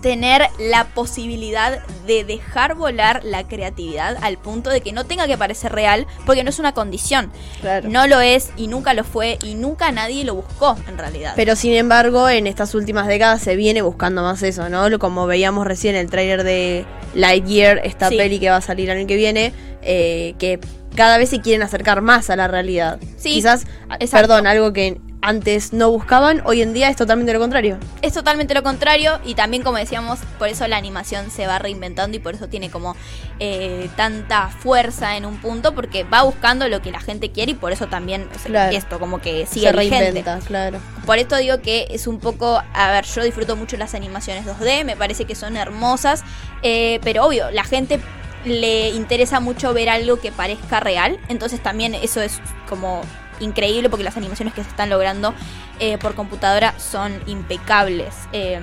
Speaker 4: tener la posibilidad de dejar volar la creatividad al punto de que no tenga que parecer real, porque no es una condición.
Speaker 3: Claro.
Speaker 4: No lo es y nunca lo fue y nunca nadie lo buscó en realidad.
Speaker 3: Pero sin embargo, en estas últimas décadas se viene buscando más eso, ¿no? Como veíamos recién el tráiler de Lightyear, esta
Speaker 4: Sí.
Speaker 3: peli que va a salir el año que viene, eh, que cada vez se quieren acercar más a la realidad.
Speaker 4: Sí,
Speaker 3: Quizás,
Speaker 4: exacto.
Speaker 3: perdón, algo que antes no buscaban, hoy en día es totalmente lo contrario.
Speaker 4: es totalmente lo contrario y también como decíamos por eso la animación se va reinventando y por eso tiene como eh, tanta fuerza en un punto porque va buscando lo que la gente quiere y por eso también o sea,
Speaker 3: Claro.
Speaker 4: esto como que sigue
Speaker 3: se
Speaker 4: vigente.
Speaker 3: reinventa, claro.
Speaker 4: por esto digo que es un poco a ver yo disfruto mucho las animaciones 2D me parece que son hermosas eh, pero obvio la gente le interesa mucho ver algo que parezca real entonces también eso es como increíble porque las animaciones que se están logrando eh, por computadora son impecables. Eh,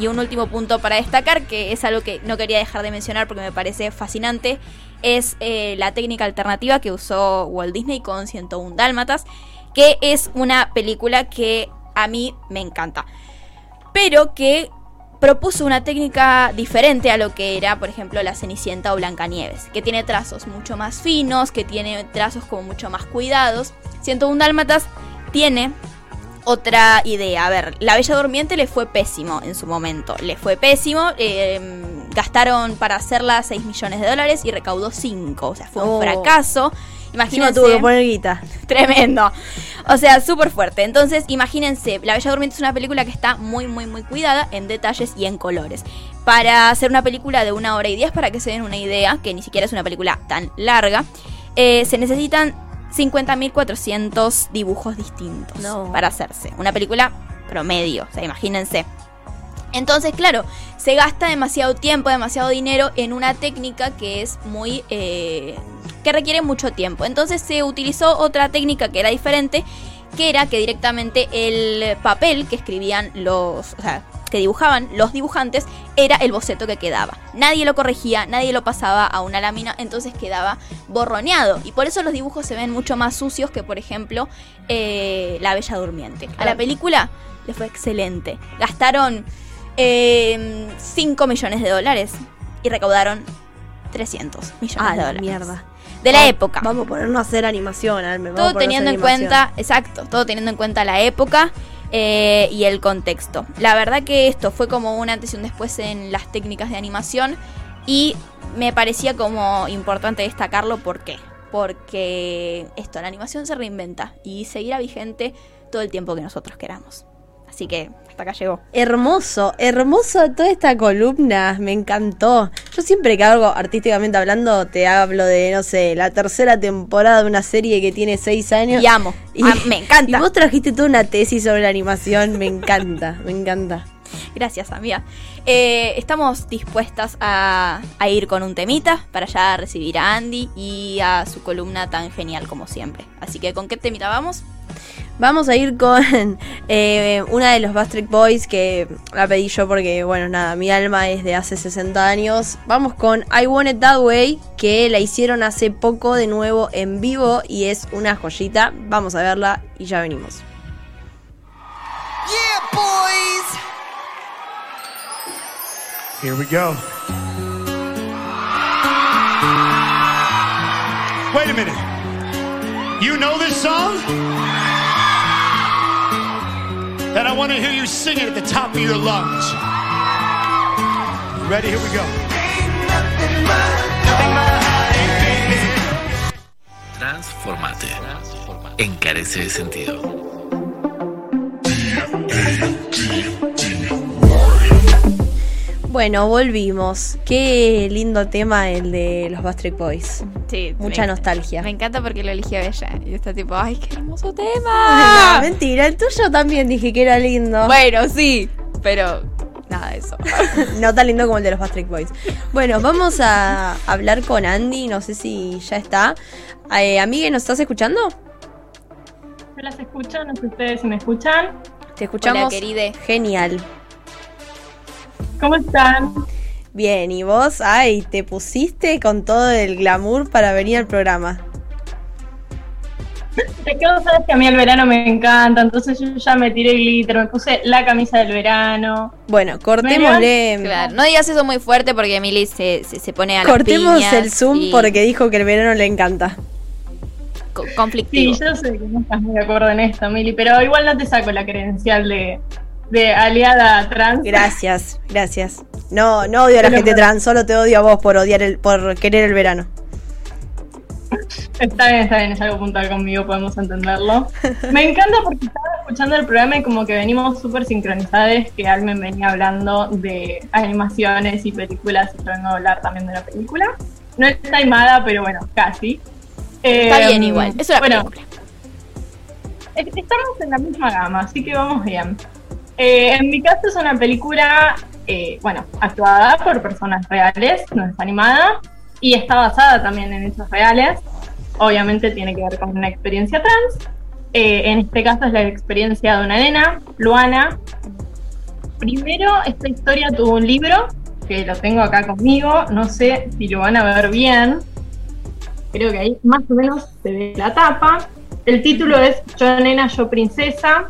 Speaker 4: y un último punto para destacar, que es algo que no quería dejar de mencionar porque me parece fascinante, es eh, la técnica alternativa que usó Walt Disney con 101 Dálmatas, que es una película que a mí me encanta. Pero que propuso una técnica diferente a lo que era, por ejemplo, la Cenicienta o Blancanieves, que tiene trazos mucho más finos, que tiene trazos como mucho más cuidados. 101 Dálmatas tiene otra idea. A ver, La Bella Durmiente le fue pésimo en su momento. Le fue pésimo. eh, gastaron para hacerla 6 millones de dólares y recaudó 5. O sea, fue un
Speaker 3: Oh.
Speaker 4: fracaso. Imagínense.
Speaker 3: tuvo que poner guita.
Speaker 4: Tremendo. O sea, súper fuerte. Entonces, imagínense, La Bella Durmiente es una película que está muy, muy, muy cuidada en detalles y en colores. Para hacer una película de una hora y diez, para que se den una idea, que ni siquiera es una película tan larga, eh, se necesitan 50.400 dibujos distintos
Speaker 3: No.
Speaker 4: para hacerse. Una película promedio, o sea, imagínense. Entonces, claro, se gasta demasiado tiempo, demasiado dinero en una técnica que es muy... eh, que requiere mucho tiempo. Entonces se utilizó otra técnica que era diferente, que era que directamente el papel que escribían los... O sea, que dibujaban los dibujantes era el boceto que quedaba. Nadie lo corregía, nadie lo pasaba a una lámina, entonces quedaba borroneado. Y por eso los dibujos se ven mucho más sucios que, por ejemplo, eh, La Bella Durmiente. A la película le fue excelente. Gastaron 5 millones de dólares y recaudaron 300 millones
Speaker 3: Ah,
Speaker 4: de
Speaker 3: la
Speaker 4: dólares.
Speaker 3: mierda.
Speaker 4: De la época.
Speaker 3: Vamos a ponernos a hacer animación, Alme.
Speaker 4: Todo teniendo en
Speaker 3: animación.
Speaker 4: cuenta, exacto, todo teniendo en cuenta la época eh, y el contexto. La verdad que esto fue como un antes y un después en las técnicas de animación y me parecía como importante destacarlo. ¿Por qué? Porque esto, la animación se reinventa y seguirá vigente todo el tiempo que nosotros queramos. Así que hasta acá llegó.
Speaker 3: Hermoso, hermoso toda esta columna, me encantó. Yo siempre que hago artísticamente hablando, te hablo de, no sé, la tercera temporada de una serie que tiene seis años.
Speaker 4: Y amo. Ah, me encanta.
Speaker 3: Y vos trajiste toda una tesis sobre la animación, me encanta, me encanta.
Speaker 4: Gracias, amiga. Eh, estamos dispuestas a, a ir con un temita para ya recibir a Andy y a su columna tan genial como siempre. Así que, ¿con qué temita vamos?
Speaker 3: Vamos a ir con eh, una de los Bastric Boys que la pedí yo porque, bueno, nada, mi alma es de hace 60 años. Vamos con I Want It That Way, que la hicieron hace poco de nuevo en vivo y es una joyita. Vamos a verla y ya venimos.
Speaker 9: Yeah, boys!
Speaker 10: Here we go. Wait a minute. You know this song? Then I want to hear you sing it at the top of your lungs. Ready? Here we go.
Speaker 1: Transformate. Encarece de sentido.
Speaker 3: Bueno, volvimos. Qué lindo tema el de los Bastric Boys.
Speaker 4: Sí,
Speaker 3: Mucha
Speaker 4: me-
Speaker 3: nostalgia.
Speaker 4: Me encanta porque lo eligió ella. Y está tipo, ay, qué hermoso
Speaker 3: Ay,
Speaker 4: tema.
Speaker 3: no, mentira, el tuyo también dije que era lindo.
Speaker 4: Bueno, sí, pero nada de eso.
Speaker 3: No tan lindo como el de los Bastric Boys. Bueno, vamos a hablar con Andy, no sé si ya está. Eh, amiga, ¿nos estás escuchando?
Speaker 11: Yo las escucho, no sé ustedes si me escuchan.
Speaker 3: Te escuchamos.
Speaker 4: Hola.
Speaker 3: Genial.
Speaker 11: ¿Cómo están?
Speaker 3: Bien, ¿y vos? Ay, te pusiste con todo el glamour para venir al programa.
Speaker 11: Es que vos sabes que a mí el verano me encanta, entonces yo ya me tiré glitter, me puse la camisa del verano.
Speaker 3: Bueno, cortémosle.
Speaker 4: Claro, no digas eso muy fuerte porque Emily se, se, se pone a las
Speaker 3: Cortemos
Speaker 4: piñas
Speaker 3: el Zoom
Speaker 4: y
Speaker 3: porque dijo que el verano le encanta.
Speaker 4: co-
Speaker 11: Sí,
Speaker 4: conflictivo.
Speaker 11: yo sé que no estás muy de acuerdo en esto, Mili, pero igual no te saco la credencial de, de aliada trans.
Speaker 3: Gracias, gracias. No, no odio a la
Speaker 11: Pero
Speaker 3: gente trans, solo te odio a vos por odiar el, por querer el verano.
Speaker 11: Está bien, está bien, es algo puntual conmigo, podemos entenderlo. Me encanta porque estaba escuchando el programa y como que venimos súper sincronizadas, que Almen venía hablando de animaciones y películas, y yo vengo a hablar también de una película. No está animada, pero bueno, casi.
Speaker 4: Está
Speaker 11: Eh,
Speaker 4: bien igual. Es una
Speaker 11: bueno,
Speaker 4: película.
Speaker 11: es- Estamos en la misma gama, así que vamos bien. Eh, en mi caso es una película, eh, bueno, actuada por personas reales, no es animada, y está basada también en hechos reales. Obviamente tiene que ver con una experiencia trans. Eh, en este caso es la experiencia de una nena, Luana. Primero, esta historia tuvo un libro, que lo tengo acá conmigo, no sé si lo van a ver bien. Creo que ahí más o menos se ve la tapa. El título es Yo nena, yo princesa.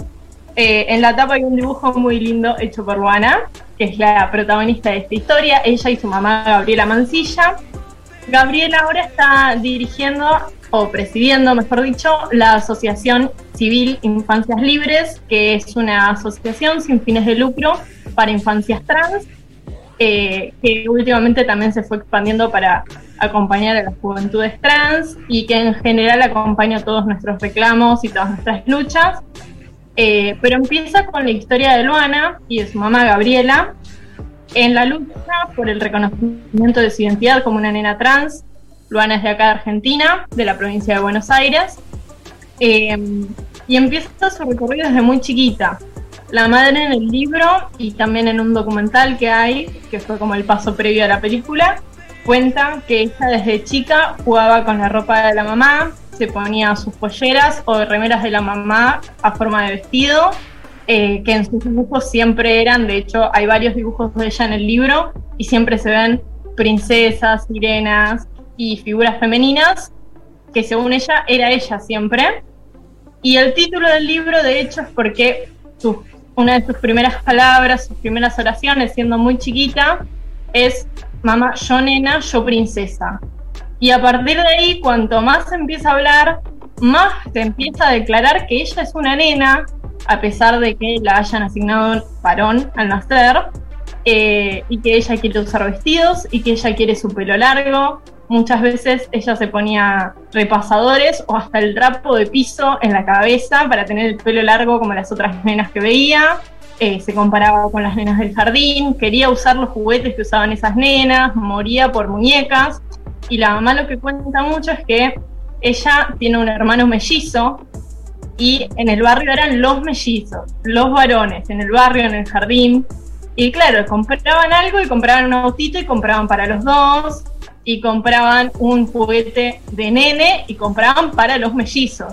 Speaker 11: Eh, en la tapa hay un dibujo muy lindo hecho por Luana, que es la protagonista de esta historia, ella y su mamá Gabriela Mancilla. Gabriela ahora está dirigiendo, o presidiendo, mejor dicho, la Asociación Civil Infancias Libres, que es una asociación sin fines de lucro para infancias trans, eh, que últimamente también se fue expandiendo para acompañar a las juventudes trans y que en general acompaña todos nuestros reclamos y todas nuestras luchas. Eh, pero empieza con la historia de Luana y de su mamá Gabriela en la lucha por el reconocimiento de su identidad como una nena trans. Luana es de acá de Argentina, de la provincia de Buenos Aires, eh, y empieza su recorrido desde muy chiquita. La madre en el libro y también en un documental que hay, que fue como el paso previo a la película, cuenta que ella desde chica jugaba con la ropa de la mamá, se ponía sus polleras o remeras de la mamá a forma de vestido, eh, que en sus dibujos siempre eran, de hecho hay varios dibujos de ella en el libro y siempre se ven princesas, sirenas y figuras femeninas, que según ella era ella siempre. Y el título del libro, de hecho, es porque una de sus primeras palabras, sus primeras oraciones, siendo muy chiquita, es mamá, yo nena, yo princesa. Y a partir de ahí, cuanto más empieza a hablar, más se empieza a declarar que ella es una nena, a pesar de que la hayan asignado varón al nacer, eh, y que ella quiere usar vestidos y que ella quiere su pelo largo. Muchas veces ella se ponía repasadores o hasta el trapo de piso en la cabeza para tener el pelo largo como las otras nenas que veía. Eh, se comparaba con las nenas del jardín, quería usar los juguetes que usaban esas nenas, moría por muñecas. Y la mamá lo que cuenta mucho es que ella tiene un hermano mellizo y en el barrio eran los mellizos, los varones, en el barrio, en el jardín. Y claro, compraban algo y compraban un autito y compraban para los dos y compraban un juguete de nene y compraban para los mellizos.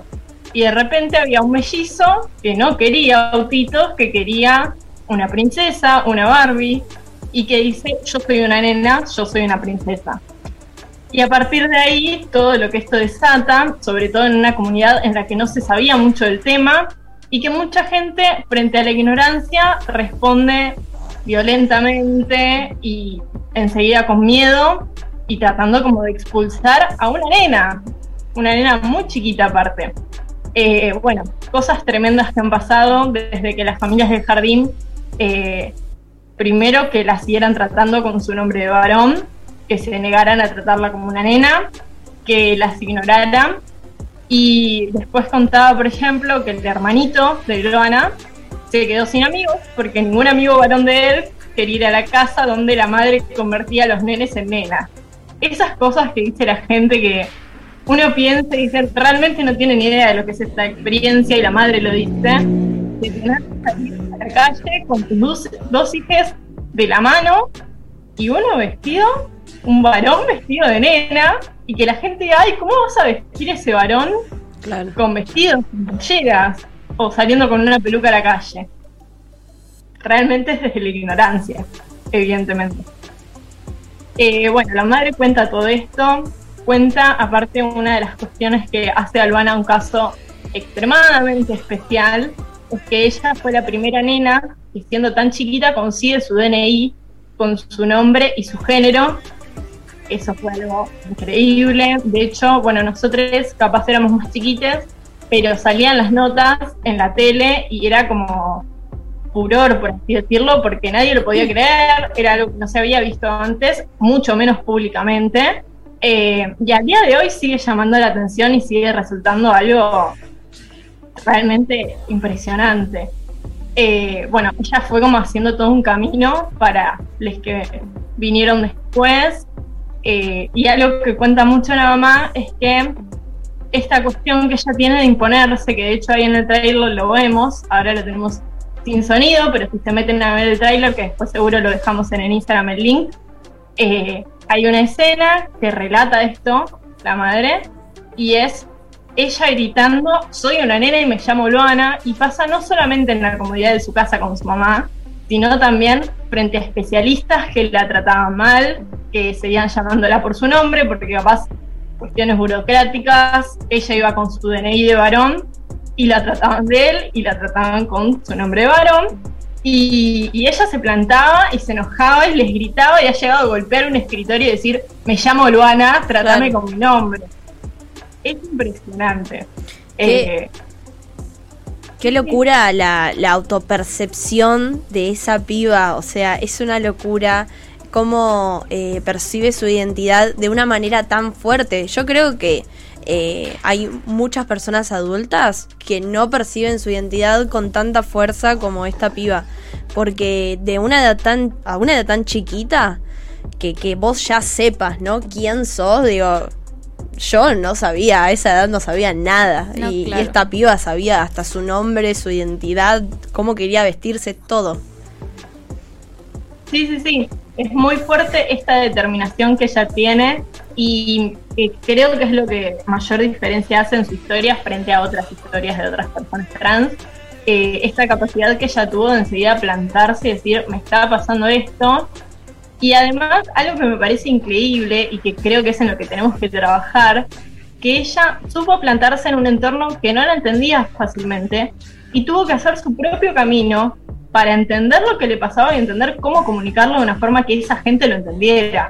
Speaker 11: Y de repente había un mellizo que no quería autitos, que quería una princesa, una Barbie, y que dice, yo soy una nena, yo soy una princesa. Y a partir de ahí, todo lo que esto desata, sobre todo en una comunidad en la que no se sabía mucho del tema, y que mucha gente, frente a la ignorancia, responde violentamente y enseguida con miedo y tratando como de expulsar a una nena, una nena muy chiquita aparte. Eh, bueno, cosas tremendas que han pasado desde que las familias del jardín, eh, primero que la siguieran tratando con su nombre de varón, que se negaran a tratarla como una nena, que las ignoraran. Y después contaba, por ejemplo, que el hermanito de Luana se quedó sin amigos porque ningún amigo varón de él quería ir a la casa donde la madre convertía a los nenes en nenas. Esas cosas que dice la gente que uno piensa y dice, realmente no tiene ni idea de lo que es esta experiencia y la madre lo dice, de tener que salir a la calle con tus dos, dos hijas de la mano y uno vestido, un varón vestido de nena y que la gente diga, ay, ¿cómo vas a vestir ese varón con vestidos, con polleras o saliendo con una peluca a la calle? Realmente es desde la ignorancia, evidentemente. Eh, bueno, la madre cuenta todo esto, cuenta aparte una de las cuestiones que hace a Albana un caso extremadamente especial, es que ella fue la primera nena que siendo tan chiquita consigue su DNI con su nombre y su género. Eso fue algo increíble. De hecho, bueno, nosotros capaz éramos más chiquites, pero salían las notas en la tele y era como furor, por así decirlo, porque nadie lo podía creer, era algo que no se había visto antes, mucho menos públicamente. Eh, y al día de hoy sigue llamando la atención y sigue resultando algo realmente impresionante. Eh, bueno, ella fue como haciendo todo un camino para los que vinieron después. Eh, y algo que cuenta mucho la mamá es que esta cuestión que ella tiene de imponerse, que de hecho ahí en el trailer lo vemos, ahora lo tenemos sin sonido, pero si se meten a ver el trailer, que después seguro lo dejamos en el Instagram el link, eh, hay una escena que relata esto, la madre, y es ella gritando, soy una nena y me llamo Luana, y pasa no solamente en la comodidad de su casa con su mamá, sino también frente a especialistas que la trataban mal, que seguían llamándola por su nombre, porque capaz cuestiones burocráticas, ella iba con su DNI de varón y la trataban de él y la trataban con su nombre de varón. Y, ella se plantaba y se enojaba y les gritaba y ha llegado a golpear un escritorio y decir, me llamo Luana, tratame con mi nombre. Es impresionante.
Speaker 3: ¿Qué, eh, locura la, la autopercepción de esa piba, o sea, es una locura cómo eh, percibe su identidad de una manera tan fuerte. Yo creo que eh, hay muchas personas adultas que no perciben su identidad con tanta fuerza como esta piba. Porque de una edad tan, a una edad tan chiquita, que, que vos ya sepas, ¿no? ¿Quién sos? Digo, yo no sabía, a esa edad no sabía nada. y, y, esta piba sabía hasta su nombre, su identidad, cómo quería vestirse, todo.
Speaker 11: Sí, sí, sí. Es muy fuerte esta determinación que ella tiene y creo que es lo que mayor diferencia hace en su historia frente a otras historias de otras personas trans. Esta capacidad que ella tuvo de enseguida plantarse y decir, me está pasando esto. Y además, algo que me parece increíble y que creo que es en lo que tenemos que trabajar, que ella supo plantarse en un entorno que no la entendía fácilmente y tuvo que hacer su propio camino para entender lo que le pasaba y entender cómo comunicarlo de una forma que esa gente lo entendiera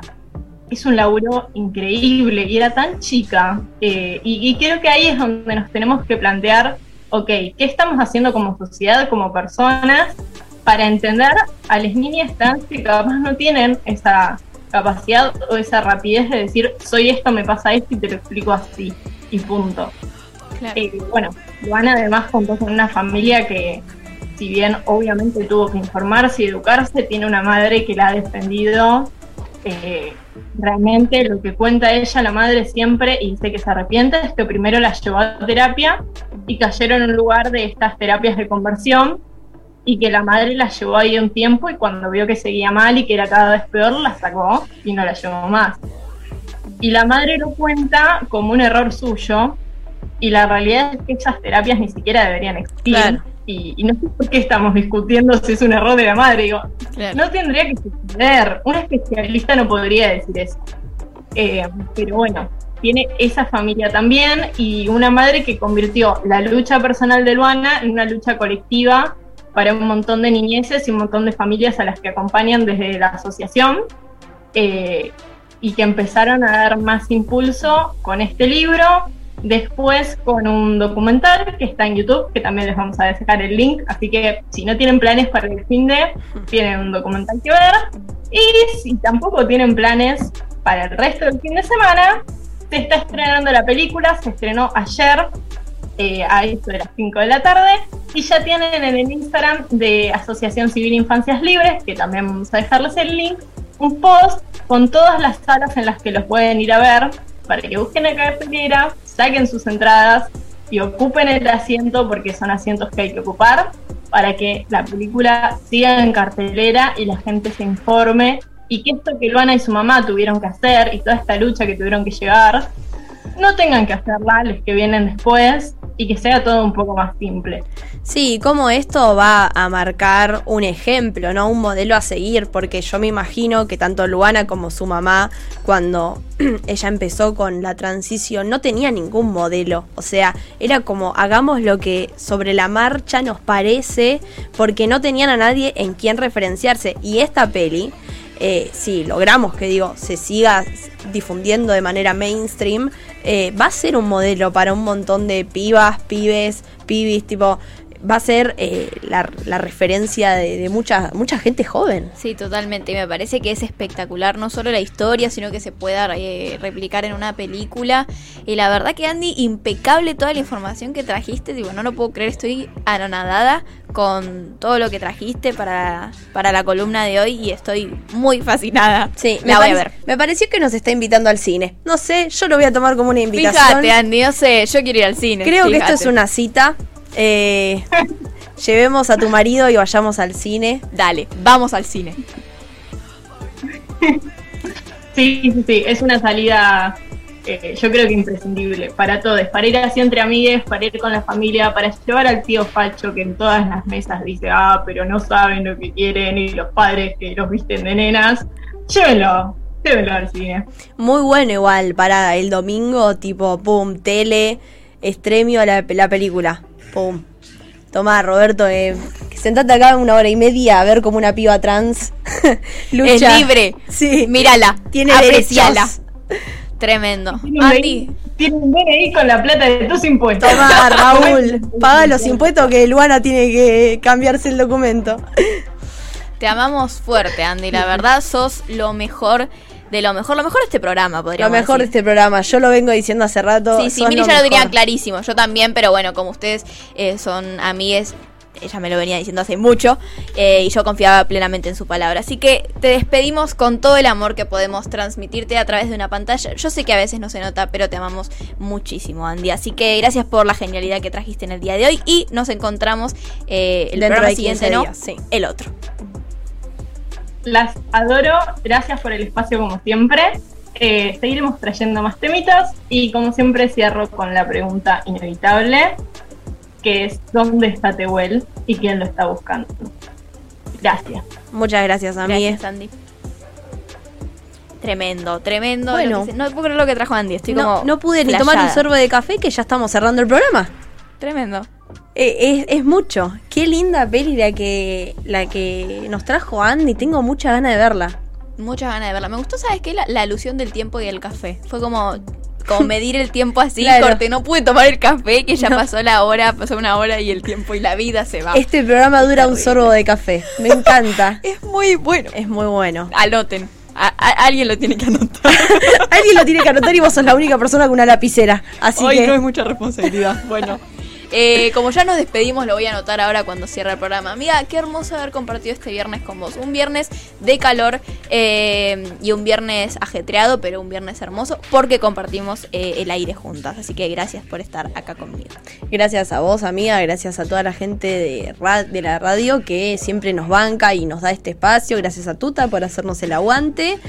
Speaker 11: es un laburo increíble y era tan chica. Eh, y, creo que ahí es donde nos tenemos que plantear, ok, ¿qué estamos haciendo como sociedad, como personas, para entender a las niñas trans que capaz no tienen esa capacidad o esa rapidez de decir, soy esto, me pasa esto y te lo explico así, y punto. Eh, bueno, Luana además contó con una familia que si bien obviamente tuvo que informarse y educarse, tiene una madre que la ha defendido. eh, realmente lo que cuenta ella, la madre siempre, y dice que se arrepiente, es que primero la llevó a terapia y cayeron en un lugar de estas terapias de conversión y que la madre la llevó ahí un tiempo y cuando vio que seguía mal y que era cada vez peor, la sacó y no la llevó más. Y la madre lo cuenta como un error suyo y la realidad es que esas terapias ni siquiera deberían existir.
Speaker 3: Claro.
Speaker 11: Y, y no sé por qué estamos discutiendo si es un error de la madre. Digo,
Speaker 4: Claro.
Speaker 11: no tendría que suceder. Un especialista no podría decir eso. Eh, pero bueno, tiene esa familia también y una madre que convirtió la lucha personal de Luana en una lucha colectiva para un montón de niñeces y un montón de familias a las que acompañan desde la asociación eh, y que empezaron a dar más impulso con este libro, después con un documental que está en YouTube, que también les vamos a dejar el link, así que si no tienen planes para el fin de, tienen un documental que ver, y si tampoco tienen planes para el resto del fin de semana, se está estrenando la película, se estrenó ayer eh, a eso de las 5 de la tarde. Y ya tienen en el Instagram de Asociación Civil Infancias Libres, que también vamos a dejarles el link, un post con todas las salas en las que los pueden ir a ver para que busquen la cartelera, saquen sus entradas y ocupen el asiento porque son asientos que hay que ocupar para que la película siga en cartelera y la gente se informe y que esto que Luana y su mamá tuvieron que hacer y toda esta lucha que tuvieron que llegar, no tengan que hacerla los que vienen después y que sea todo un poco más simple.
Speaker 3: Sí, como esto va a marcar un ejemplo, ¿no? Un modelo a seguir, porque yo me imagino que tanto Luana como su mamá, cuando ella empezó con la transición, no tenía ningún modelo. O sea, era como hagamos lo que sobre la marcha nos parece, porque no tenían a nadie en quien referenciarse. Y esta peli, eh, si logramos que digo, se siga difundiendo de manera mainstream, eh, va a ser un modelo para un montón de pibas, pibes, pibis, tipo, va a ser eh, la, la referencia de, de mucha, mucha gente joven.
Speaker 4: Sí, totalmente. Y me parece que es espectacular no solo la historia, sino que se pueda eh, replicar en una película. Y la verdad que Andy, impecable toda la información que trajiste. Digo, no lo puedo creer, estoy anonadada con todo lo que trajiste para, para la columna de hoy y estoy muy fascinada.
Speaker 3: Sí,
Speaker 4: la voy a ver.
Speaker 3: Me pareció que nos está invitando al cine. No sé, yo lo voy a tomar como una invitación.
Speaker 4: Fíjate, Andy, no sé, yo quiero ir al cine.
Speaker 3: Creo que esto es una cita. Eh, llevemos a tu marido y vayamos al cine.
Speaker 4: Dale, vamos al cine.
Speaker 11: Sí, sí, sí, es una salida eh, yo creo que imprescindible para todos, para ir así entre amigues, para ir con la familia, para llevar al tío Facho que en todas las mesas dice, ah, pero no saben lo que quieren y los padres que los visten de nenas, llévenlo, llévenlo al cine.
Speaker 3: Muy bueno igual para el domingo, tipo, pum, tele, estremio la, la película. Pum. Tomá, Roberto, eh, sentate acá una hora y media a ver como una piba trans lucha.
Speaker 4: Es libre.
Speaker 3: Sí.
Speaker 4: Mírala.
Speaker 3: Tiene
Speaker 4: apreciala.
Speaker 3: derechos.
Speaker 4: Tremendo. Andy,
Speaker 11: tiene un DNI con la plata de tus impuestos.
Speaker 3: Tomá, Raúl, paga los impuestos que Luana tiene que cambiarse el documento.
Speaker 4: te amamos fuerte, Andy. La verdad, sos lo mejor de lo mejor. Lo mejor de este programa,
Speaker 3: Lo
Speaker 4: podríamos
Speaker 3: mejor de
Speaker 4: decir.
Speaker 3: este programa, yo lo vengo diciendo hace rato.
Speaker 4: Sí, sí, Miri
Speaker 3: lo
Speaker 4: ya lo diría
Speaker 3: mejor.
Speaker 4: clarísimo. Yo también, pero bueno, como ustedes eh, son amigues, ella me lo venía diciendo hace mucho eh, y yo confiaba plenamente en su palabra. Así que te despedimos con todo el amor que podemos transmitirte a través de una pantalla. Yo sé que a veces no se nota, pero te amamos muchísimo, Andy. Así que gracias por la genialidad que trajiste en el día de hoy y nos encontramos eh, el
Speaker 3: Dentro
Speaker 4: programa
Speaker 3: de 15
Speaker 4: siguiente, ¿no?
Speaker 3: sí.
Speaker 4: El otro.
Speaker 11: Las adoro, gracias por el espacio como siempre. Eh, seguiremos trayendo más temitas y como siempre cierro con la pregunta inevitable, que es ¿dónde está Tehuel y quién lo está buscando? Gracias.
Speaker 3: Muchas gracias, amiga.
Speaker 4: Gracias, Andy. Tremendo, tremendo.
Speaker 3: Bueno.
Speaker 4: lo que se- no puedo creer lo que trajo Andy. Estoy
Speaker 3: No,
Speaker 4: como.
Speaker 3: no pude ni tomar un sorbo de café que ya estamos cerrando el programa.
Speaker 4: Tremendo.
Speaker 3: Eh, es, es mucho. Qué linda peli la que, la que nos trajo Andy. Tengo mucha ganas de verla.
Speaker 4: Muchas ganas de verla. Me gustó, ¿sabes qué? La, la alusión del tiempo y el café. Fue como, como medir el tiempo así.
Speaker 3: Claro.
Speaker 4: Corte, no pude tomar el café, que ya
Speaker 3: No.
Speaker 4: pasó la hora, pasó una hora y el tiempo y la vida se va.
Speaker 3: Este programa dura un sorbo de café. Me encanta.
Speaker 4: Es muy bueno.
Speaker 3: es muy bueno.
Speaker 4: Anoten. A- a- alguien lo tiene que anotar.
Speaker 3: Alguien lo tiene que anotar y vos sos la única persona con una lapicera. Así
Speaker 4: Hoy
Speaker 3: que
Speaker 4: no es mucha responsabilidad. Bueno. Eh, como ya nos despedimos, lo voy a anotar ahora cuando cierre el programa. Amiga, qué hermoso haber compartido este viernes con vos. Un viernes de calor eh, y un viernes ajetreado, pero un viernes hermoso porque compartimos eh, el aire juntas. Así que gracias por estar acá conmigo.
Speaker 3: Gracias a vos, amiga, gracias a toda la gente de, ra- de la radio que siempre nos banca y nos da este espacio. Gracias a Tuta por hacernos el aguante.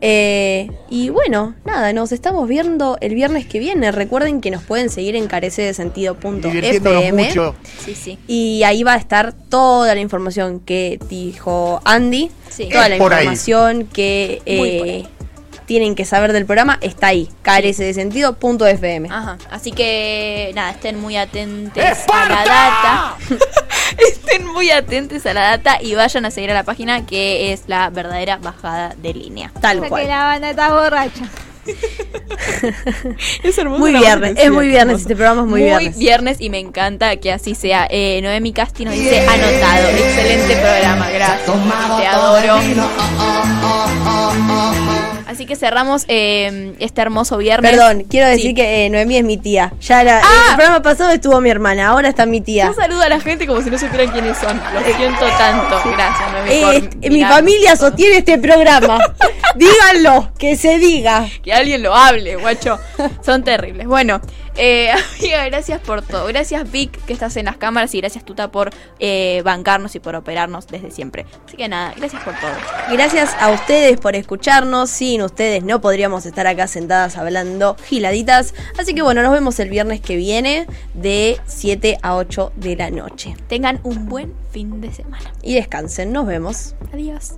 Speaker 3: Eh, y bueno, nada, nos estamos viendo el viernes que viene. Recuerden que nos pueden seguir en
Speaker 10: Divirtiéndonos
Speaker 3: carecedesentido.fm.
Speaker 10: mucho.
Speaker 4: Sí, sí.
Speaker 3: Y ahí va a estar toda la información que dijo Andy.
Speaker 4: Sí.
Speaker 3: Toda
Speaker 10: Es
Speaker 3: la
Speaker 10: por ahí.
Speaker 3: información que eh, tienen que saber del programa está ahí. carecedesentido.fm.
Speaker 4: Ajá. Así que nada, estén muy atentos a la data. estén muy atentos a la data y vayan a seguir a la página que es la verdadera bajada de línea.
Speaker 3: Tal
Speaker 9: Hasta que
Speaker 3: cual.
Speaker 9: la banda está borracha.
Speaker 7: Es hermoso.
Speaker 3: Muy viernes, es muy viernes,
Speaker 7: hermoso.
Speaker 3: este programa es muy, viernes.
Speaker 4: y me encanta que así sea. Eh, Noemi Casti nos dice anotado. Excelente programa, gracias. Te adoro. Así que cerramos eh, este hermoso viernes.
Speaker 3: Perdón, quiero decir
Speaker 4: Sí.
Speaker 3: que eh, Noemí es mi tía. Ya la-
Speaker 4: Ah.
Speaker 3: el programa pasado estuvo mi hermana, ahora está mi tía.
Speaker 4: Un saludo a la gente como si no supieran quiénes son. Lo siento tanto. Gracias, Noemi.
Speaker 3: Eh, este, mi familia sostiene este programa. Díganlo, que se diga.
Speaker 4: Que alguien lo hable, guacho. Son terribles. Bueno, eh, amiga, gracias por todo. Gracias, Vic, que estás en las cámaras. Y gracias, Tuta, por eh, bancarnos y por operarnos desde siempre. Así que nada, gracias por todo.
Speaker 3: Gracias a ustedes por escucharnos. Sin ustedes no podríamos estar acá sentadas hablando giladitas. Así que bueno, nos vemos el viernes que viene de 7 a 8 de la noche.
Speaker 4: Tengan un buen fin de semana.
Speaker 3: Y descansen, nos vemos.
Speaker 4: Adiós.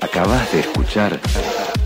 Speaker 1: Acabas de escuchar